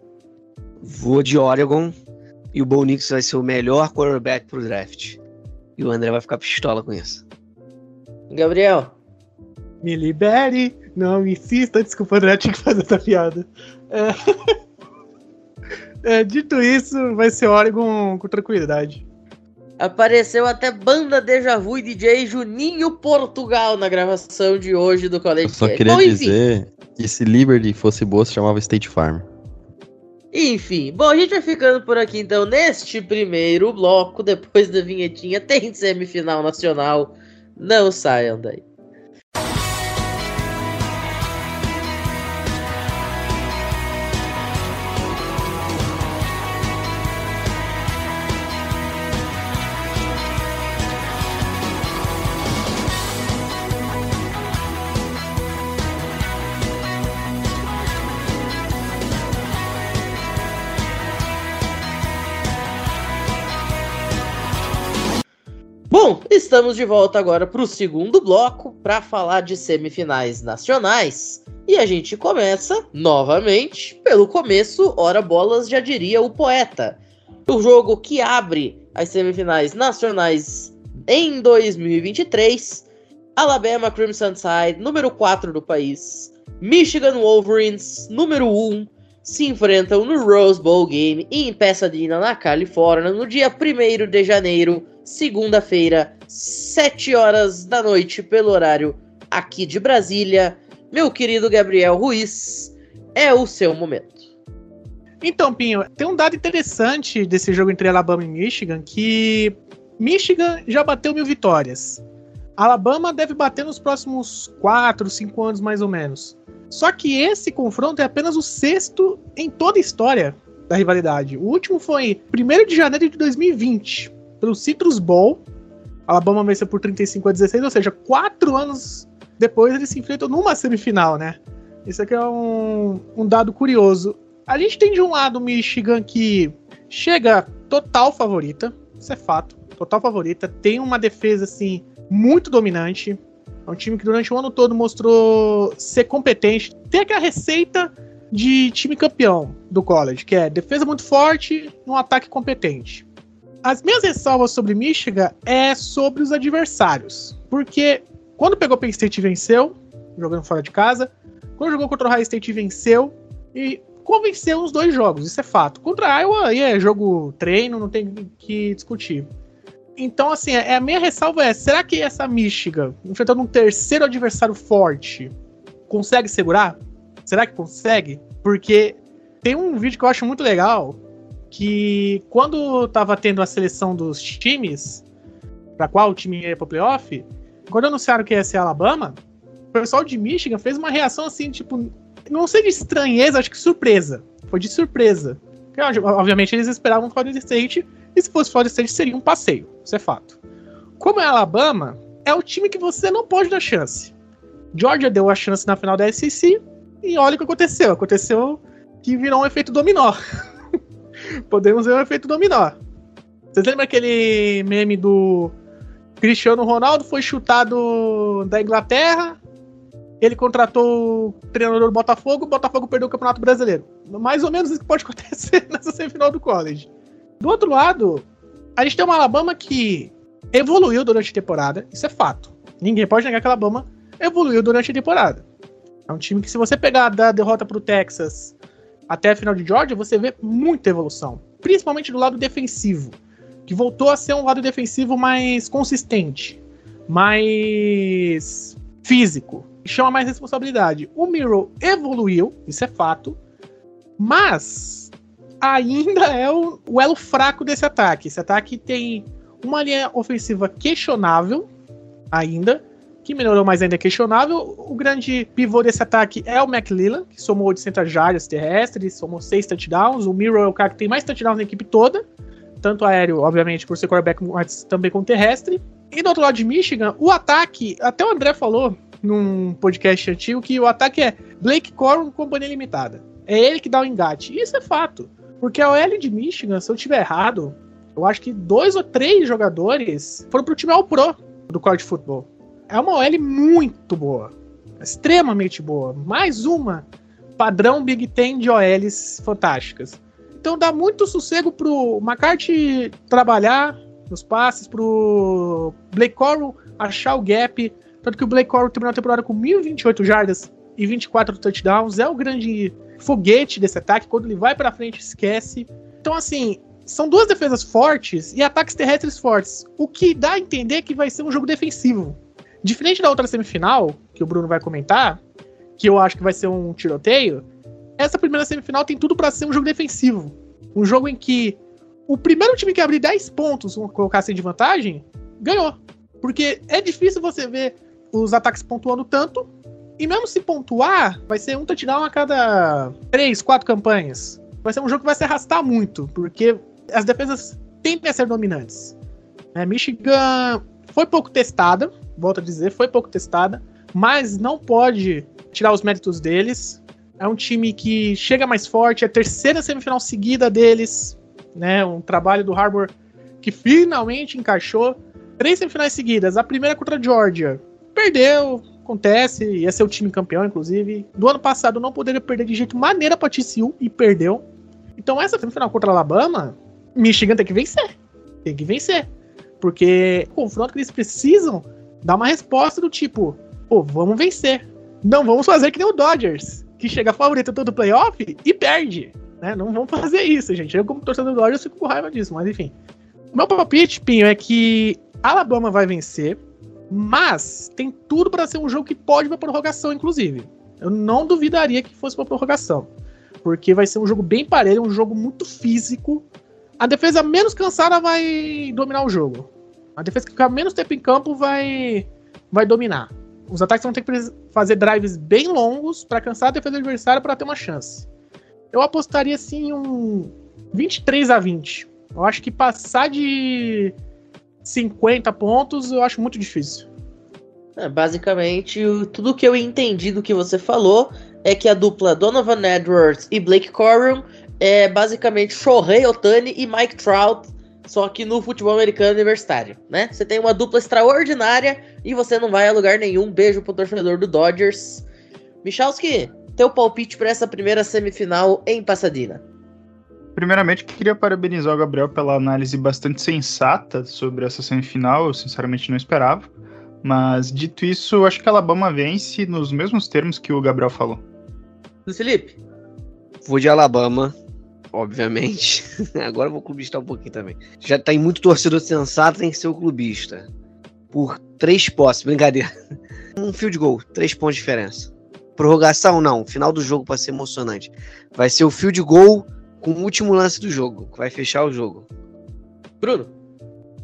Vou de Oregon e o Bo Nix vai ser o melhor quarterback pro draft. E o André vai ficar pistola com isso. Gabriel. Me libere. Não, insista. Desculpa, André, tinha que fazer essa piada. É... é, dito isso, vai ser Oregon com tranquilidade. Apareceu até banda Deja Vu e DJ Juninho Portugal na gravação de hoje do College Eu só queria Bom, dizer que se Liberty fosse boa, se chamava State Farm. Enfim, bom, a gente vai ficando por aqui então neste primeiro bloco. Depois da vinhetinha, tem semifinal nacional. Não saiam daí. Estamos de volta agora para o segundo bloco para falar de semifinais nacionais. E a gente começa novamente pelo começo, ora bolas já diria o poeta. O jogo que abre as semifinais nacionais em 2023. Alabama Crimson Tide, número 4 do país. Michigan Wolverines, número 1, se enfrentam no Rose Bowl Game em Pasadena, na Califórnia, no dia 1 de janeiro, segunda-feira, 7 horas da noite, pelo horário aqui de Brasília. Meu querido Gabriel Ruiz, é o seu momento. Então, Pinho, tem um dado interessante desse jogo entre Alabama e Michigan, que Michigan já bateu mil vitórias. Alabama deve bater nos próximos 4, 5 anos, mais ou menos. Só que esse confronto é apenas o sexto em toda a história da rivalidade. O último foi 1 de janeiro de 2020, pelo Citrus Bowl. Alabama venceu por 35 a 16, ou seja, quatro anos depois eles se enfrentam numa semifinal, né? Isso aqui é um, um dado curioso. A gente tem de um lado Michigan que chega total favorita, isso é fato, total favorita, tem uma defesa assim muito dominante, é um time que durante o ano todo mostrou ser competente. Tem aquela receita de time campeão do college, que é defesa muito forte um ataque competente. As minhas ressalvas sobre Michigan é sobre os adversários. Porque quando pegou Penn State venceu, jogando fora de casa. Quando jogou contra o Ohio State venceu. E convenceu os dois jogos, isso é fato. Contra a Iowa aí é jogo treino, não tem que discutir. Então, assim, é, a minha ressalva é: será que essa Michigan, enfrentando um terceiro adversário forte, consegue segurar? Será que consegue? Porque tem um vídeo que eu acho muito legal. Que quando tava tendo a seleção dos times, para qual o time ia pro playoff, quando anunciaram que ia ser Alabama, o pessoal de Michigan fez uma reação assim, tipo, não sei de estranheza, acho que surpresa. Foi de surpresa. Porque, obviamente eles esperavam Florida State e se fosse Florida State, seria um passeio. Isso é fato. Como é Alabama, é o time que você não pode dar chance. Georgia deu a chance na final da SEC e olha o que aconteceu. Aconteceu que virou um efeito dominó. Podemos ver um efeito dominó. Vocês lembram aquele meme do Cristiano Ronaldo foi chutado da Inglaterra, ele contratou o treinador do Botafogo, o Botafogo perdeu o Campeonato Brasileiro. Mais ou menos isso que pode acontecer nessa semifinal do college. Do outro lado, a gente tem uma Alabama que evoluiu durante a temporada, isso é fato. Ninguém pode negar que a Alabama evoluiu durante a temporada. É um time que, se você pegar da derrota para o Texas até a final de Georgia, você vê muita evolução, principalmente do lado defensivo, que voltou a ser um lado defensivo mais consistente, mais físico, chama mais responsabilidade. O Miro evoluiu, isso é fato, mas ainda é o, o elo fraco desse ataque. Esse ataque tem uma linha ofensiva questionável ainda, que melhorou mais ainda é questionável. O grande pivô desse ataque é o McLellan, que somou 800 jardas terrestres, somou 6 touchdowns. O Miro é o cara que tem mais touchdowns na equipe toda, tanto aéreo, obviamente, por ser quarterback, mas também com terrestre. E do outro lado de Michigan, o ataque, até o André falou num podcast antigo que o ataque é Blake Corum companhia limitada. É ele que dá o engate. Isso é fato. Porque a OL de Michigan, se eu tiver errado, eu acho que dois ou três jogadores foram pro time All Pro do college football. É uma OL muito boa. Extremamente boa. Mais uma padrão Big Ten de OLs fantásticas. Então dá muito sossego pro McCarthy trabalhar nos passes, pro Blake Coral achar o gap. Tanto que o Blake Coral terminou a temporada com 1.028 jardas e 24 touchdowns. É o grande foguete desse ataque. Quando ele vai para frente, esquece. Então, assim, são duas defesas fortes e ataques terrestres fortes. O que dá a entender que vai ser um jogo defensivo. Diferente da outra semifinal, que o Bruno vai comentar, que eu acho que vai ser um tiroteio, essa primeira semifinal tem tudo para ser um jogo defensivo. Um jogo em que o primeiro time que abrir 10 pontos, vamos colocar assim de vantagem, ganhou. Porque é difícil você ver os ataques pontuando tanto e mesmo se pontuar, vai ser um touchdown a cada três, quatro campanhas. Vai ser um jogo que vai se arrastar muito, porque as defesas tendem a ser dominantes. É, Michigan foi pouco testada, volto a dizer, foi pouco testada, mas não pode tirar os méritos deles. É um time que chega mais forte, é a terceira semifinal seguida deles, né? Um trabalho do Harbour que finalmente encaixou. Três semifinais seguidas. A primeira contra a Georgia. Perdeu, acontece, ia ser o time campeão, inclusive. Do ano passado não poderia perder de jeito maneira pra TCU e perdeu. Então essa semifinal contra a Alabama, Michigan tem que vencer. Tem que vencer. Porque o confronto que eles precisam dar uma resposta do tipo, pô, vamos vencer. Não vamos fazer que nem o Dodgers, que chega favorito todo playoff e perde. Né? Não vamos fazer isso, gente. Eu, como torcedor do Dodgers, fico com raiva disso, mas enfim. O meu palpite, Pinho, é que Alabama vai vencer, mas tem tudo para ser um jogo que pode pra prorrogação, inclusive. Eu não duvidaria que fosse pra prorrogação. Porque vai ser um jogo bem parelho, um jogo muito físico. A defesa menos cansada vai dominar o jogo. A defesa que ficar menos tempo em campo vai, vai dominar. Os ataques vão ter que fazer drives bem longos para cansar a defesa adversário para ter uma chance. Eu apostaria assim um 23 a 20. Eu acho que passar de 50 pontos eu acho muito difícil. É, basicamente, tudo que eu entendi do que você falou é que a dupla Donovan Edwards e Blake Corum é basicamente Shohei Otani e Mike Trout, só que no futebol americano universitário, né? Você tem uma dupla extraordinária e você não vai a lugar nenhum. Beijo pro torcedor do Dodgers. Michalski, teu palpite para essa primeira semifinal em Pasadena. Primeiramente, queria parabenizar o Gabriel pela análise bastante sensata sobre essa semifinal. Eu, sinceramente, não esperava. Mas, dito isso, acho que a Alabama vence nos mesmos termos que o Gabriel falou. Luiz Felipe? Vou de Alabama, obviamente. Agora eu vou clubistar um pouquinho também. Já tem muito torcedor sensato, tem que ser o clubista. Por três posses, brincadeira. Um field goal, três pontos de diferença. Prorrogação, não. Final do jogo para ser emocionante. Vai ser o field goal com o último lance do jogo, que vai fechar o jogo. Bruno?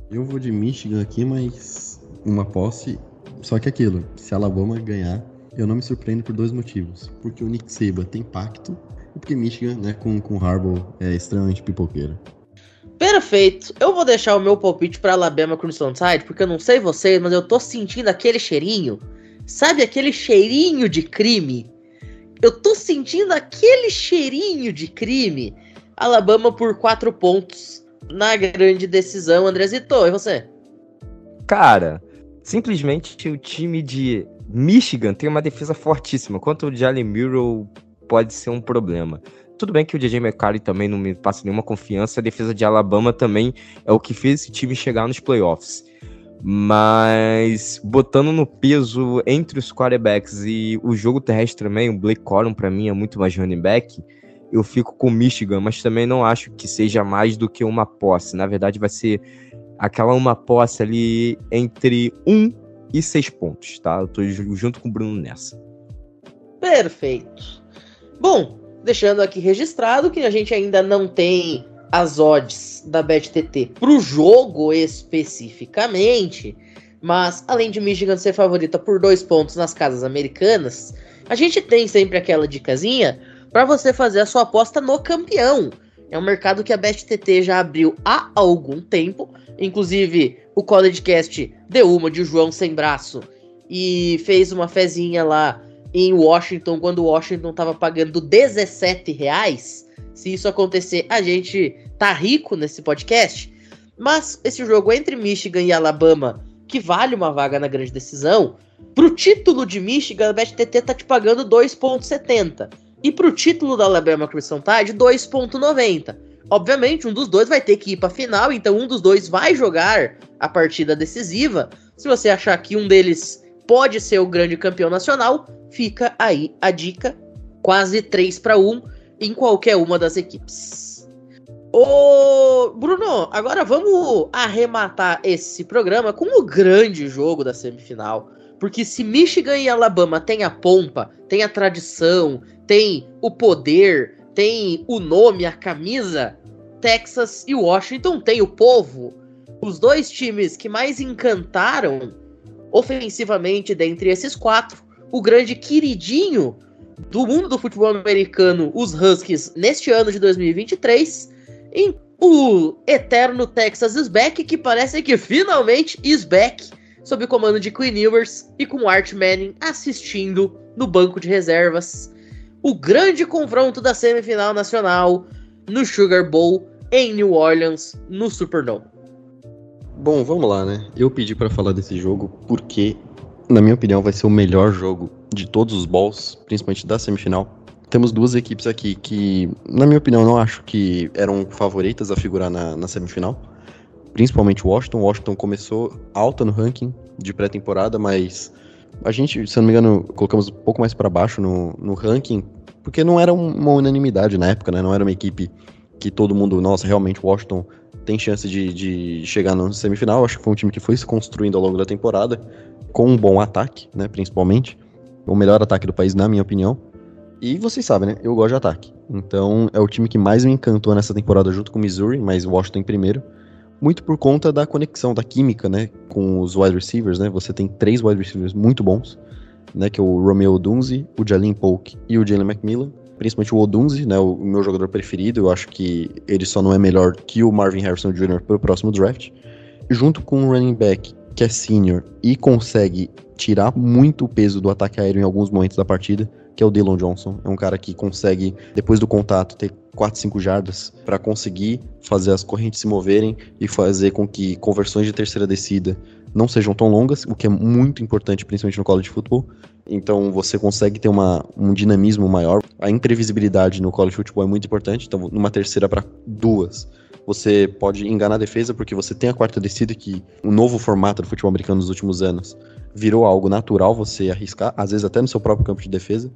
Eu vou de Michigan aqui, mas uma posse. Só que aquilo, se a Alabama ganhar, eu não me surpreendo por dois motivos. Porque o Nick Saban tem pacto porque Michigan, né, com, com Harbaugh é extremamente pipoqueira. Perfeito. Eu vou deixar o meu palpite para Alabama Crimson Tide, porque eu não sei vocês, mas eu tô sentindo aquele cheirinho. Sabe aquele cheirinho de crime? Eu tô sentindo aquele cheirinho de crime. Alabama por quatro pontos na grande decisão, Andrezito. E você? Cara, simplesmente o time de Michigan tem uma defesa fortíssima. Quanto o Jalen Murrow pode ser um problema. Tudo bem que o DJ McCarthy também não me passa nenhuma confiança. A defesa de Alabama também é o que fez esse time chegar nos playoffs. Mas botando no peso entre os quarterbacks e o jogo terrestre também, o Blake Corum para mim é muito mais running back eu fico com Michigan, mas também não acho que seja mais do que uma posse. Na verdade, vai ser aquela uma posse ali entre um e seis pontos, tá? Eu tô junto com o Bruno nessa. Perfeito. Bom, deixando aqui registrado que a gente ainda não tem as odds da BetTT pro jogo especificamente, mas além de Michigan ser favorita por dois pontos nas casas americanas, a gente tem sempre aquela dicasinha para você fazer a sua aposta no campeão. É um mercado que a BestTT já abriu há algum tempo. Inclusive, o College Cast deu uma de João sem braço e fez uma fezinha lá em Washington quando Washington estava pagando 17 reais. Se isso acontecer, a gente tá rico nesse podcast. Mas esse jogo entre Michigan e Alabama, que vale uma vaga na grande decisão, pro título de Michigan, a BetTT tá te pagando 2,70. E pro título da Alabama Crimson Tide, 2.90. Obviamente, um dos dois vai ter que ir pra final, então um dos dois vai jogar a partida decisiva. Se você achar que um deles pode ser o grande campeão nacional, fica aí a dica. Quase 3 para 1 em qualquer uma das equipes. Ô, Bruno, agora vamos arrematar esse programa com o grande jogo da semifinal. Porque se Michigan e Alabama têm a pompa, têm a tradição, tem o poder, tem o nome, a camisa. Texas e Washington tem o povo. Os dois times que mais encantaram ofensivamente dentre esses quatro. O grande queridinho do mundo do futebol americano, os Huskies, neste ano de 2023. E o eterno Texas is back, que parece que finalmente is back, sob o comando de Queen Ewers e com Art Manning assistindo no banco de reservas o grande confronto da semifinal nacional no Sugar Bowl em New Orleans, no Superdome. Bom, vamos lá, né? Eu pedi para falar desse jogo porque, na minha opinião, vai ser o melhor jogo de todos os balls, principalmente da semifinal. Temos duas equipes aqui que, na minha opinião, não acho que eram favoritas a figurar na, na semifinal. Principalmente Washington. Washington começou alta no ranking de pré-temporada, mas a gente, se eu não me engano, colocamos um pouco mais para baixo no, no ranking, porque não era uma unanimidade na época, né? Não era uma equipe que todo mundo, nossa, realmente Washington tem chance de, de chegar no semifinal. Acho que foi um time que foi se construindo ao longo da temporada, com um bom ataque, né? Principalmente. O melhor ataque do país, na minha opinião. E vocês sabem, né? Eu gosto de ataque. Então é o time que mais me encantou nessa temporada junto com o Missouri, mas Washington em primeiro muito por conta da conexão, da química, né, com os wide receivers, né? Você tem três wide receivers muito bons, né, que é o Romeo Odunze, o Jalin Polk e o Jalen McMillan. Principalmente o Odunze, né, o meu jogador preferido. Eu acho que ele só não é melhor que o Marvin Harrison Jr. para o próximo draft. Junto com um running back que é senior e consegue tirar muito peso do ataque aéreo em alguns momentos da partida, que é o Dylan Johnson. É um cara que consegue, depois do contato, ter 4, 5 jardas para conseguir fazer as correntes se moverem e fazer com que conversões de terceira descida não sejam tão longas, o que é muito importante, principalmente no college football. Então você consegue ter uma, um dinamismo maior. A imprevisibilidade no college football é muito importante. Então, numa terceira para duas, você pode enganar a defesa porque você tem a quarta descida que o novo formato do futebol americano nos últimos anos virou algo natural você arriscar, às vezes até no seu próprio campo de defesa.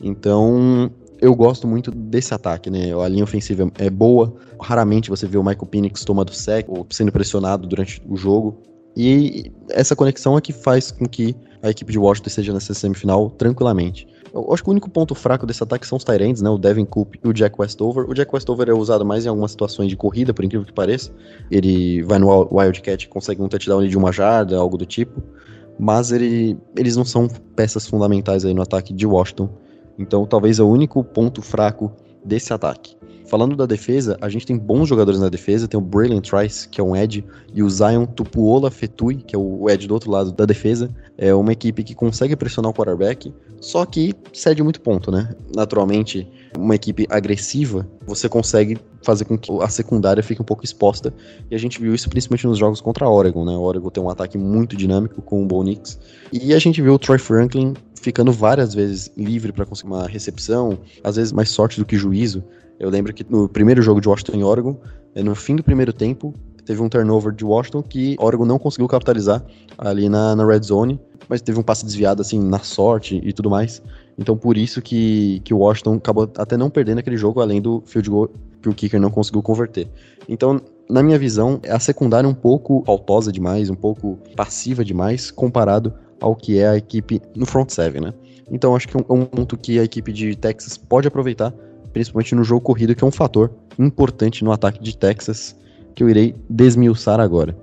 Então, eu gosto muito desse ataque, né? A linha ofensiva é boa. Raramente você vê o Michael Penix tomando sec ou sendo pressionado durante o jogo. E essa conexão é que faz com que a equipe de Washington esteja nessa semifinal tranquilamente. Eu acho que o único ponto fraco desse ataque são os Tyrands, né? O Devin Coop e o Jack Westover. O Jack Westover é usado mais em algumas situações de corrida, por incrível que pareça. Ele vai no Wildcat, consegue um touchdown de uma jarda, algo do tipo. Mas ele, eles não são peças fundamentais aí no ataque de Washington então, talvez é o único ponto fraco desse ataque. Falando da defesa, a gente tem bons jogadores na defesa. Tem o Braylon Trice, que é um Ed, e o Zion Tupuola Fetui, que é o Ed do outro lado da defesa. É uma equipe que consegue pressionar o quarterback, só que cede muito ponto, né? Naturalmente, uma equipe agressiva, você consegue fazer com que a secundária fique um pouco exposta. E a gente viu isso principalmente nos jogos contra a Oregon, né? O Oregon tem um ataque muito dinâmico com o Bo Nix. E a gente viu o Troy Franklin ficando várias vezes livre para conseguir uma recepção, às vezes mais sorte do que juízo. Eu lembro que no primeiro jogo de Washington e Oregon, é, no fim do primeiro tempo, teve um turnover de Washington que Oregon não conseguiu capitalizar ali na, na red zone, mas teve um passe desviado assim na sorte e tudo mais. Então por isso que, que Washington acabou até não perdendo aquele jogo, além do field goal que o kicker não conseguiu converter. Então, na minha visão, a secundária é um pouco faltosa demais, um pouco passiva demais, comparado ao que é a equipe no front seven, né? Então acho que é um ponto que a equipe de Texas pode aproveitar, principalmente no jogo corrido, que é um fator importante no ataque de Texas, que eu irei desmiuçar agora.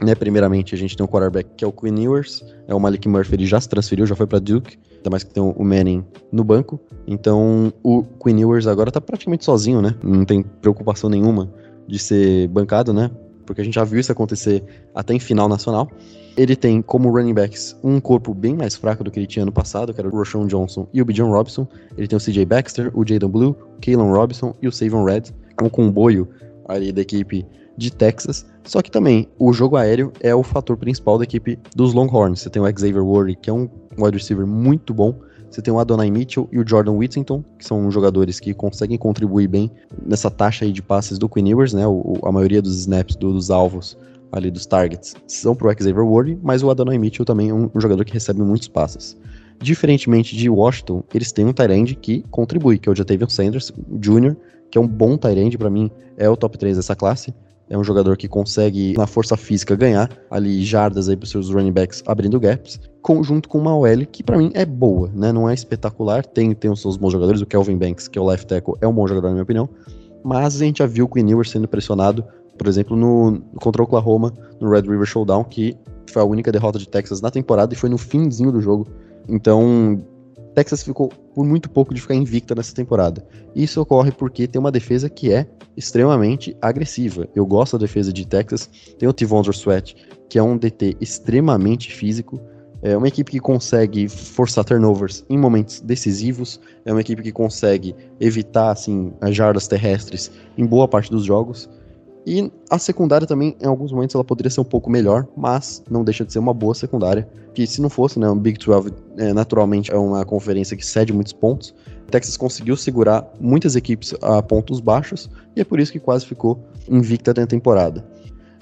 Né, primeiramente, a gente tem um quarterback que é o Quinn Ewers, é o Malik Murphy, ele já se transferiu, já foi para Duke, ainda mais que tem o Manning no banco. Então, o Quinn Ewers agora tá praticamente sozinho, né? Não tem preocupação nenhuma de ser bancado, né? Porque a gente já viu isso acontecer até em final nacional. Ele tem como running backs um corpo bem mais fraco do que ele tinha no passado, que era o Roshan Johnson e o Bijan Robinson. Ele tem o CJ Baxter, o Jaden Blue, o Kalen Robinson e o Savon Red, um comboio ali da equipe de Texas. Só que também o jogo aéreo é o fator principal da equipe dos Longhorns. Você tem o Xavier Worthy, que é um wide receiver muito bom. Você tem o Adonai Mitchell e o Jordan Whittington, que são jogadores que conseguem contribuir bem nessa taxa aí de passes do Queen Ewers, né? O, a maioria dos snaps do, dos alvos ali dos targets são pro Xavier Worthy, mas o Adonai Mitchell também é um, jogador que recebe muitos passes. Diferentemente de Washington, eles têm um Tyrande que contribui, que é o Jatavion Sanders Jr., que é um bom Tyrande, para mim é o top 3 dessa classe. É um jogador que consegue, na força física, ganhar ali jardas aí pros seus running backs abrindo gaps, conjunto com uma OL que para mim é boa, né? Não é espetacular, tem, tem os seus bons jogadores, o Kelvin Banks, que é o left tackle, é um bom jogador na minha opinião, mas a gente já viu o Quinn sendo pressionado por exemplo, no contra o Oklahoma, no Red River Showdown, que foi a única derrota de Texas na temporada e foi no finzinho do jogo. Então, Texas ficou por muito pouco de ficar invicta nessa temporada. Isso ocorre porque tem uma defesa que é extremamente agressiva. Eu gosto da defesa de Texas. Tem o Tivondre Sweat, que é um DT extremamente físico. É uma equipe que consegue forçar turnovers em momentos decisivos. É uma equipe que consegue evitar assim as jardas terrestres em boa parte dos jogos. E a secundária também, em alguns momentos, ela poderia ser um pouco melhor, mas não deixa de ser uma boa secundária. Que se não fosse, né, o Big 12 é, naturalmente é uma conferência que cede muitos pontos. Texas conseguiu segurar muitas equipes a pontos baixos e é por isso que quase ficou invicta na temporada.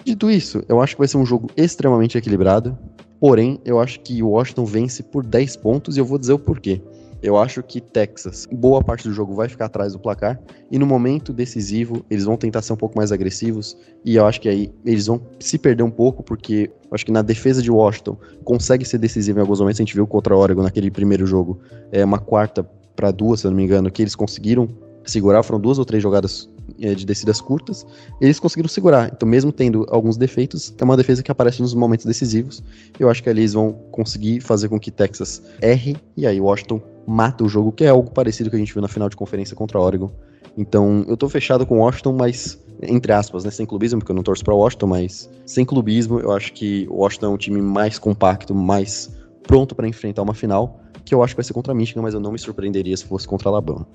Dito isso, eu acho que vai ser um jogo extremamente equilibrado. Porém, eu acho que o Washington vence por 10 pontos e eu vou dizer o porquê. Eu acho que Texas, boa parte do jogo vai ficar atrás do placar e no momento decisivo eles vão tentar ser um pouco mais agressivos e eu acho que aí eles vão se perder um pouco porque eu acho que na defesa de Washington consegue ser decisivo em alguns momentos. A gente viu contra Oregon naquele primeiro jogo, é uma quarta para duas, se eu não me engano, que eles conseguiram segurar, foram duas ou três jogadas é, de descidas curtas, eles conseguiram segurar. Então, mesmo tendo alguns defeitos, é uma defesa que aparece nos momentos decisivos. Eu acho que ali eles vão conseguir fazer com que Texas erre e aí Washington mata o jogo, que é algo parecido que a gente viu na final de conferência contra Oregon. Então, eu tô fechado com Washington, mas entre aspas, né, sem clubismo, porque eu não torço para Washington, mas sem clubismo, eu acho que o Washington é um time mais compacto, mais pronto para enfrentar uma final, que eu acho que vai ser contra a Michigan, mas eu não me surpreenderia se fosse contra a Alabama.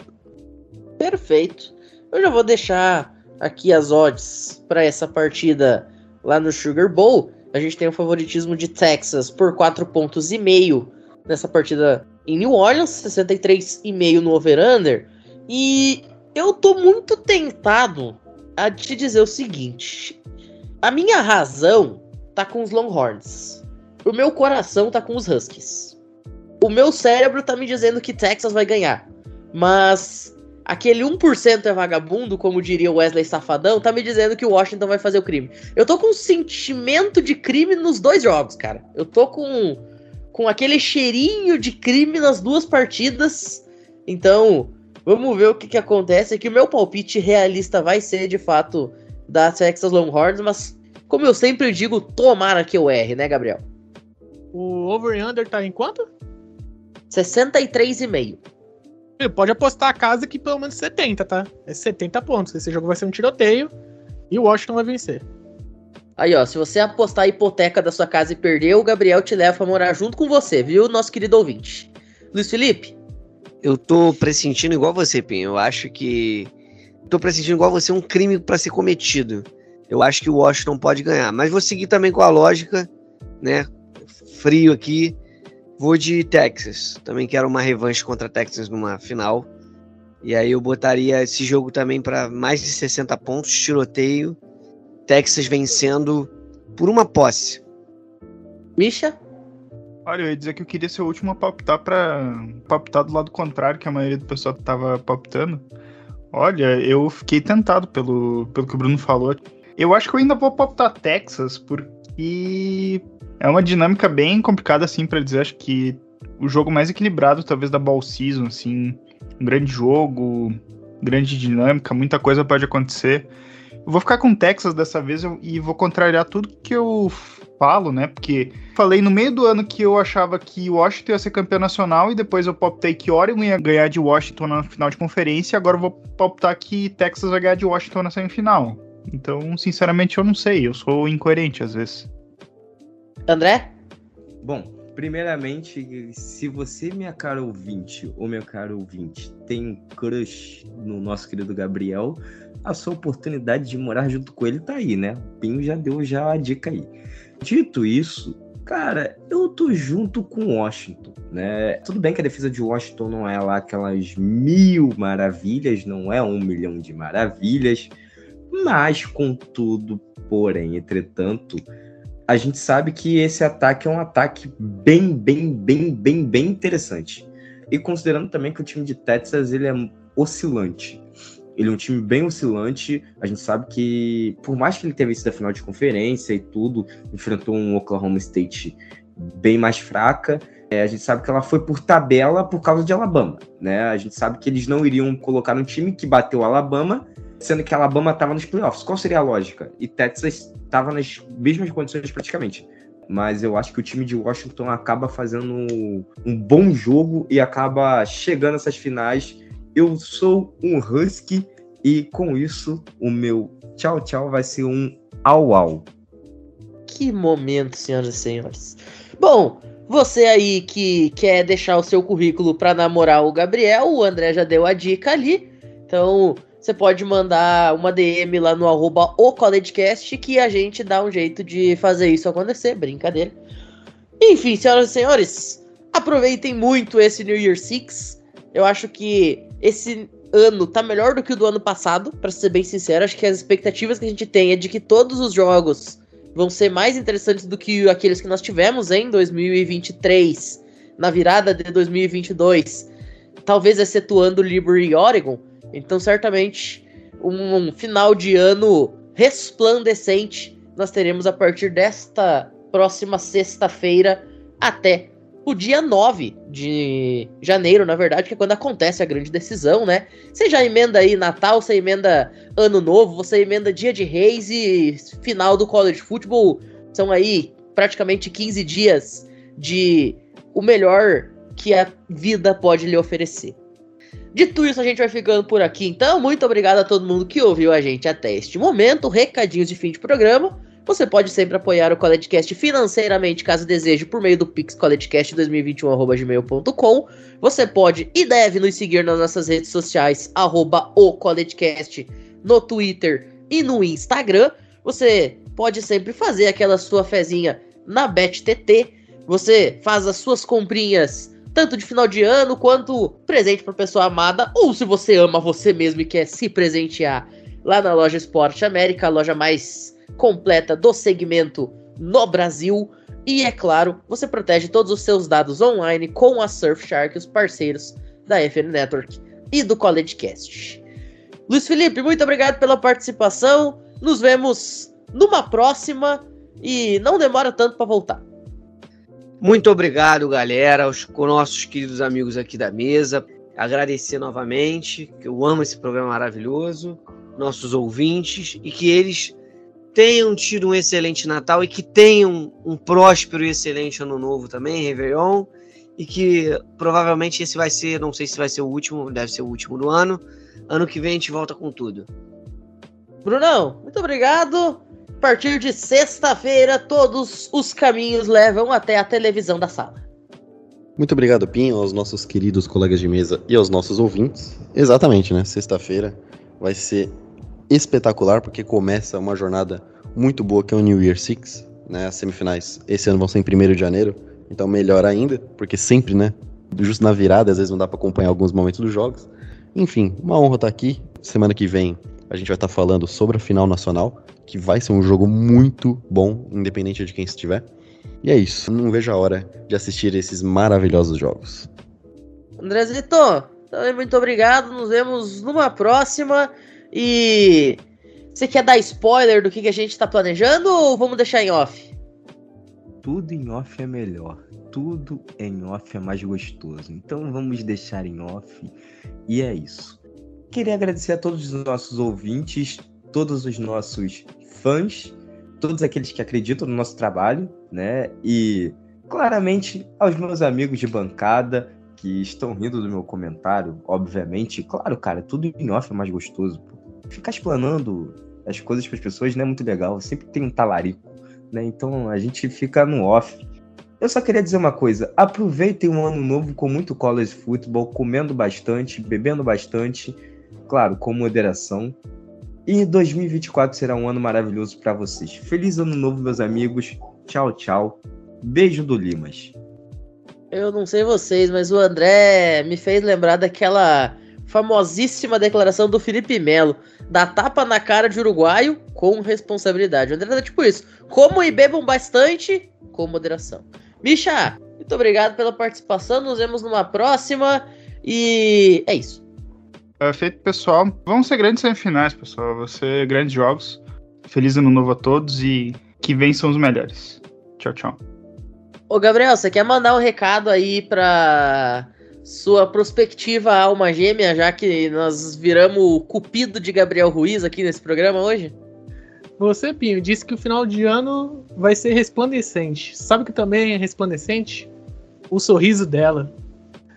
Perfeito. Eu já vou deixar aqui as odds para essa partida lá no Sugar Bowl. A gente tem o favoritismo de Texas por 4 pontos e meio nessa partida em New Orleans, 63,5 no over-under. E eu tô muito tentado a te dizer o seguinte: a minha razão tá com os Longhorns. O meu coração tá com os Huskies. O meu cérebro tá me dizendo que Texas vai ganhar. Mas aquele 1% é vagabundo, como diria Wesley Safadão, tá me dizendo que o Washington vai fazer o crime. Eu tô com um sentimento de crime nos dois jogos, cara. Eu tô com com aquele cheirinho de crime nas duas partidas. Então, vamos ver o que, que acontece. Que o meu palpite realista vai ser, de fato, da Texas Longhorns, mas como eu sempre digo, tomara que eu erre, né, Gabriel? O over e under tá em quanto? 63,5. Pode apostar a casa que pelo menos 70, tá? É 70 pontos. Esse jogo vai ser um tiroteio e o Washington vai vencer. Aí, ó, se você apostar a hipoteca da sua casa e perder, o Gabriel te leva pra morar junto com você, viu, nosso querido ouvinte? Luiz Felipe? Eu tô pressentindo igual você, Pinho. Eu acho que. Tô pressentindo igual você um crime para ser cometido. Eu acho que o Washington pode ganhar. Mas vou seguir também com a lógica, né? Frio aqui. Vou de Texas. Também quero uma revanche contra Texas numa final. E aí eu botaria esse jogo também para mais de 60 pontos, tiroteio Texas vencendo por uma posse. Misha? Olha, eu ia dizer que eu queria ser o último a palpitar para palpitar do lado contrário, que a maioria do pessoal tava palpitando. Olha, eu fiquei tentado pelo, pelo que o Bruno falou. Eu acho que eu ainda vou palpitar Texas, porque é uma dinâmica bem complicada, assim, para dizer. Acho que o jogo mais equilibrado, talvez, da Ball Season, assim. Um grande jogo, grande dinâmica, muita coisa pode acontecer. Eu vou ficar com o Texas dessa vez e vou contrariar tudo que eu falo, né? Porque falei no meio do ano que eu achava que Washington ia ser campeão nacional e depois eu palpitei que Oregon ia ganhar de Washington na final de conferência e agora eu vou palpitar que Texas vai ganhar de Washington na semifinal. Então, sinceramente, eu não sei. Eu sou incoerente às vezes. André? Bom, primeiramente, se você, minha cara ouvinte, ou meu caro ouvinte, tem um crush no nosso querido Gabriel, a sua oportunidade de morar junto com ele tá aí, né? O Pinho já deu já a dica aí. Dito isso, cara, eu tô junto com Washington, né? Tudo bem que a defesa de Washington não é lá aquelas mil maravilhas, não é um milhão de maravilhas, mas contudo, porém, entretanto, a gente sabe que esse ataque é um ataque bem, bem, bem, bem, bem interessante. E considerando também que o time de Texas ele é oscilante. Ele é um time bem oscilante. A gente sabe que, por mais que ele tenha vencido a final de conferência e tudo, enfrentou um Oklahoma State bem mais fraca. É, a gente sabe que ela foi por tabela por causa de Alabama, né? A gente sabe que eles não iriam colocar um time que bateu Alabama, sendo que Alabama estava nos playoffs. Qual seria a lógica? E Texas estava nas mesmas condições praticamente. Mas eu acho que o time de Washington acaba fazendo um bom jogo e acaba chegando nessas finais eu sou um husky e com isso o meu tchau tchau vai ser um au au. Que momento, senhoras e senhores. Bom, você aí que quer deixar o seu currículo para namorar o Gabriel, o André já deu a dica ali. Então, você pode mandar uma DM lá no arroba o CollegeCast que a gente dá um jeito de fazer isso acontecer. Brincadeira. Enfim, senhoras e senhores, aproveitem muito esse New Year Six. Eu acho que esse ano tá melhor do que o do ano passado, para ser bem sincero. Acho que as expectativas que a gente tem é de que todos os jogos vão ser mais interessantes do que aqueles que nós tivemos em 2023, na virada de 2022, talvez excetuando Liberty e Oregon. Então, certamente, um, um final de ano resplandecente nós teremos a partir desta próxima sexta-feira até o dia 9 de janeiro, na verdade, que é quando acontece a grande decisão, né? Você já emenda aí Natal, você emenda Ano Novo, você emenda Dia de Reis e final do College Football. São aí praticamente 15 dias de o melhor que a vida pode lhe oferecer. Dito isso, a gente vai ficando por aqui. Então, muito obrigado a todo mundo que ouviu a gente até este momento. Recadinhos de fim de programa. Você pode sempre apoiar o CollegeCast financeiramente, caso deseje, por meio do Pix CollegeCast2021.gmail.com. Você pode e deve nos seguir nas nossas redes sociais, arroba o CollegeCast, no Twitter e no Instagram. Você pode sempre fazer aquela sua fezinha na BetTT. Você faz as suas comprinhas tanto de final de ano quanto presente para pessoa amada, ou se você ama você mesmo e quer se presentear lá na loja Esporte América, a loja mais completa do segmento no Brasil. E é claro, você protege todos os seus dados online com a Surfshark, os parceiros da FN Network e do CollegeCast. Luiz Felipe, muito obrigado pela participação. Nos vemos numa próxima e não demora tanto para voltar. Muito obrigado, galera, aos nossos queridos amigos aqui da mesa. Agradecer novamente, que eu amo esse programa maravilhoso, nossos ouvintes e que eles tenham tido um excelente Natal e que tenham um próspero e excelente Ano Novo também, Réveillon, e que provavelmente esse vai ser, não sei se vai ser o último, deve ser o último do ano. Ano que vem a gente volta com tudo. Brunão, muito obrigado. A partir de sexta-feira, todos os caminhos levam até a televisão da sala. Muito obrigado, Pinho, aos nossos queridos colegas de mesa e aos nossos ouvintes. Exatamente, né? Sexta-feira vai ser espetacular, porque começa uma jornada muito boa, que é o New Year Six, né? As semifinais esse ano vão ser em 1 de janeiro, então melhor ainda, porque sempre, né? Justo na virada, às vezes não dá para acompanhar alguns momentos dos jogos. Enfim, uma honra estar aqui. Semana que vem a gente vai estar falando sobre a final nacional, que vai ser um jogo muito bom, independente de quem estiver. E é isso, não vejo a hora de assistir esses maravilhosos jogos. Andrezito, também muito obrigado. Nos vemos numa próxima. E você quer dar spoiler do que, que a gente tá planejando ou vamos deixar em off? Tudo em off é melhor. Tudo em off é mais gostoso. Então vamos deixar em off. E é isso. Queria agradecer a todos os nossos ouvintes, todos os nossos fãs, todos aqueles que acreditam no nosso trabalho, né? E claramente aos meus amigos de bancada que estão rindo do meu comentário, obviamente. Claro, cara, tudo em off é mais gostoso. Ficar explanando as coisas para as pessoas não é muito legal. Sempre tem um talarico, né? Então a gente fica no off. Eu só queria dizer uma coisa: aproveitem um ano novo com muito college football, comendo bastante, bebendo bastante, claro, com moderação. E 2024 será um ano maravilhoso para vocês. Feliz ano novo, meus amigos. Tchau, tchau. Beijo do Limas. Eu não sei vocês, mas o André me fez lembrar daquela famosíssima declaração do Felipe Melo. Dá tapa na cara de uruguaio com responsabilidade. O André tá tipo isso. Como e bebam bastante com moderação. Misha, muito obrigado pela participação. Nos vemos numa próxima. E é isso. Perfeito, pessoal. Vão ser grandes semifinais, pessoal. Vão ser grandes jogos. Feliz ano novo a todos e que vençam os melhores. Tchau, tchau. Ô, Gabriel, você quer mandar um recado aí pra sua prospectiva alma gêmea, já que nós viramos o cupido de Gabriel Ruiz aqui nesse programa hoje? Você, Pinho, disse que o final de ano vai ser resplandecente. Sabe que também é resplandecente? O sorriso dela.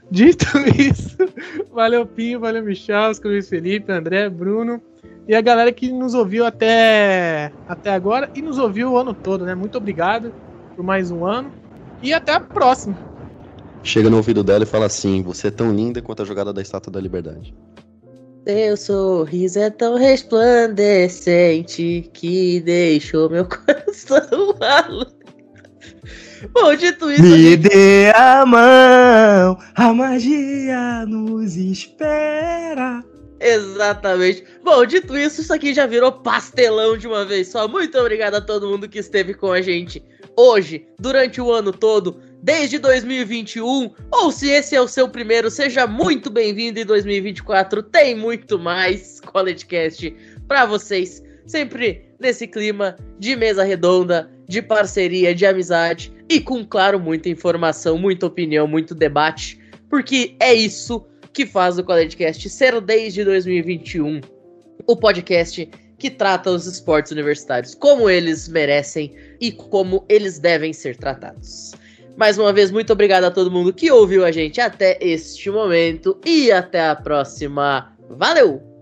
Dito isso, valeu Pinho, valeu Michel, Luiz Felipe, André, Bruno e a galera que nos ouviu até, até agora e nos ouviu o ano todo, né? Muito obrigado por mais um ano e até a próxima chega no ouvido dela e fala assim: Você é tão linda quanto a jogada da Estátua da Liberdade. Teu sorriso é tão resplandecente que deixou meu coração maluco. Bom, dito isso. Me gente, dê a mão, a magia nos espera. Exatamente. Bom, dito isso, isso aqui já virou pastelão de uma vez só. Muito obrigado a todo mundo que esteve com a gente hoje, durante o ano todo, desde 2021. Ou se esse é o seu primeiro, seja muito bem-vindo em 2024. Tem muito mais CollegeCast pra vocês. Sempre nesse clima de mesa redonda, de parceria, de amizade e com, claro, muita informação, muita opinião, muito debate, porque é isso que faz o CollegeCast ser desde 2021 o podcast que trata os esportes universitários como eles merecem e como eles devem ser tratados. Mais uma vez, muito obrigado a todo mundo que ouviu a gente até este momento e até a próxima. Valeu!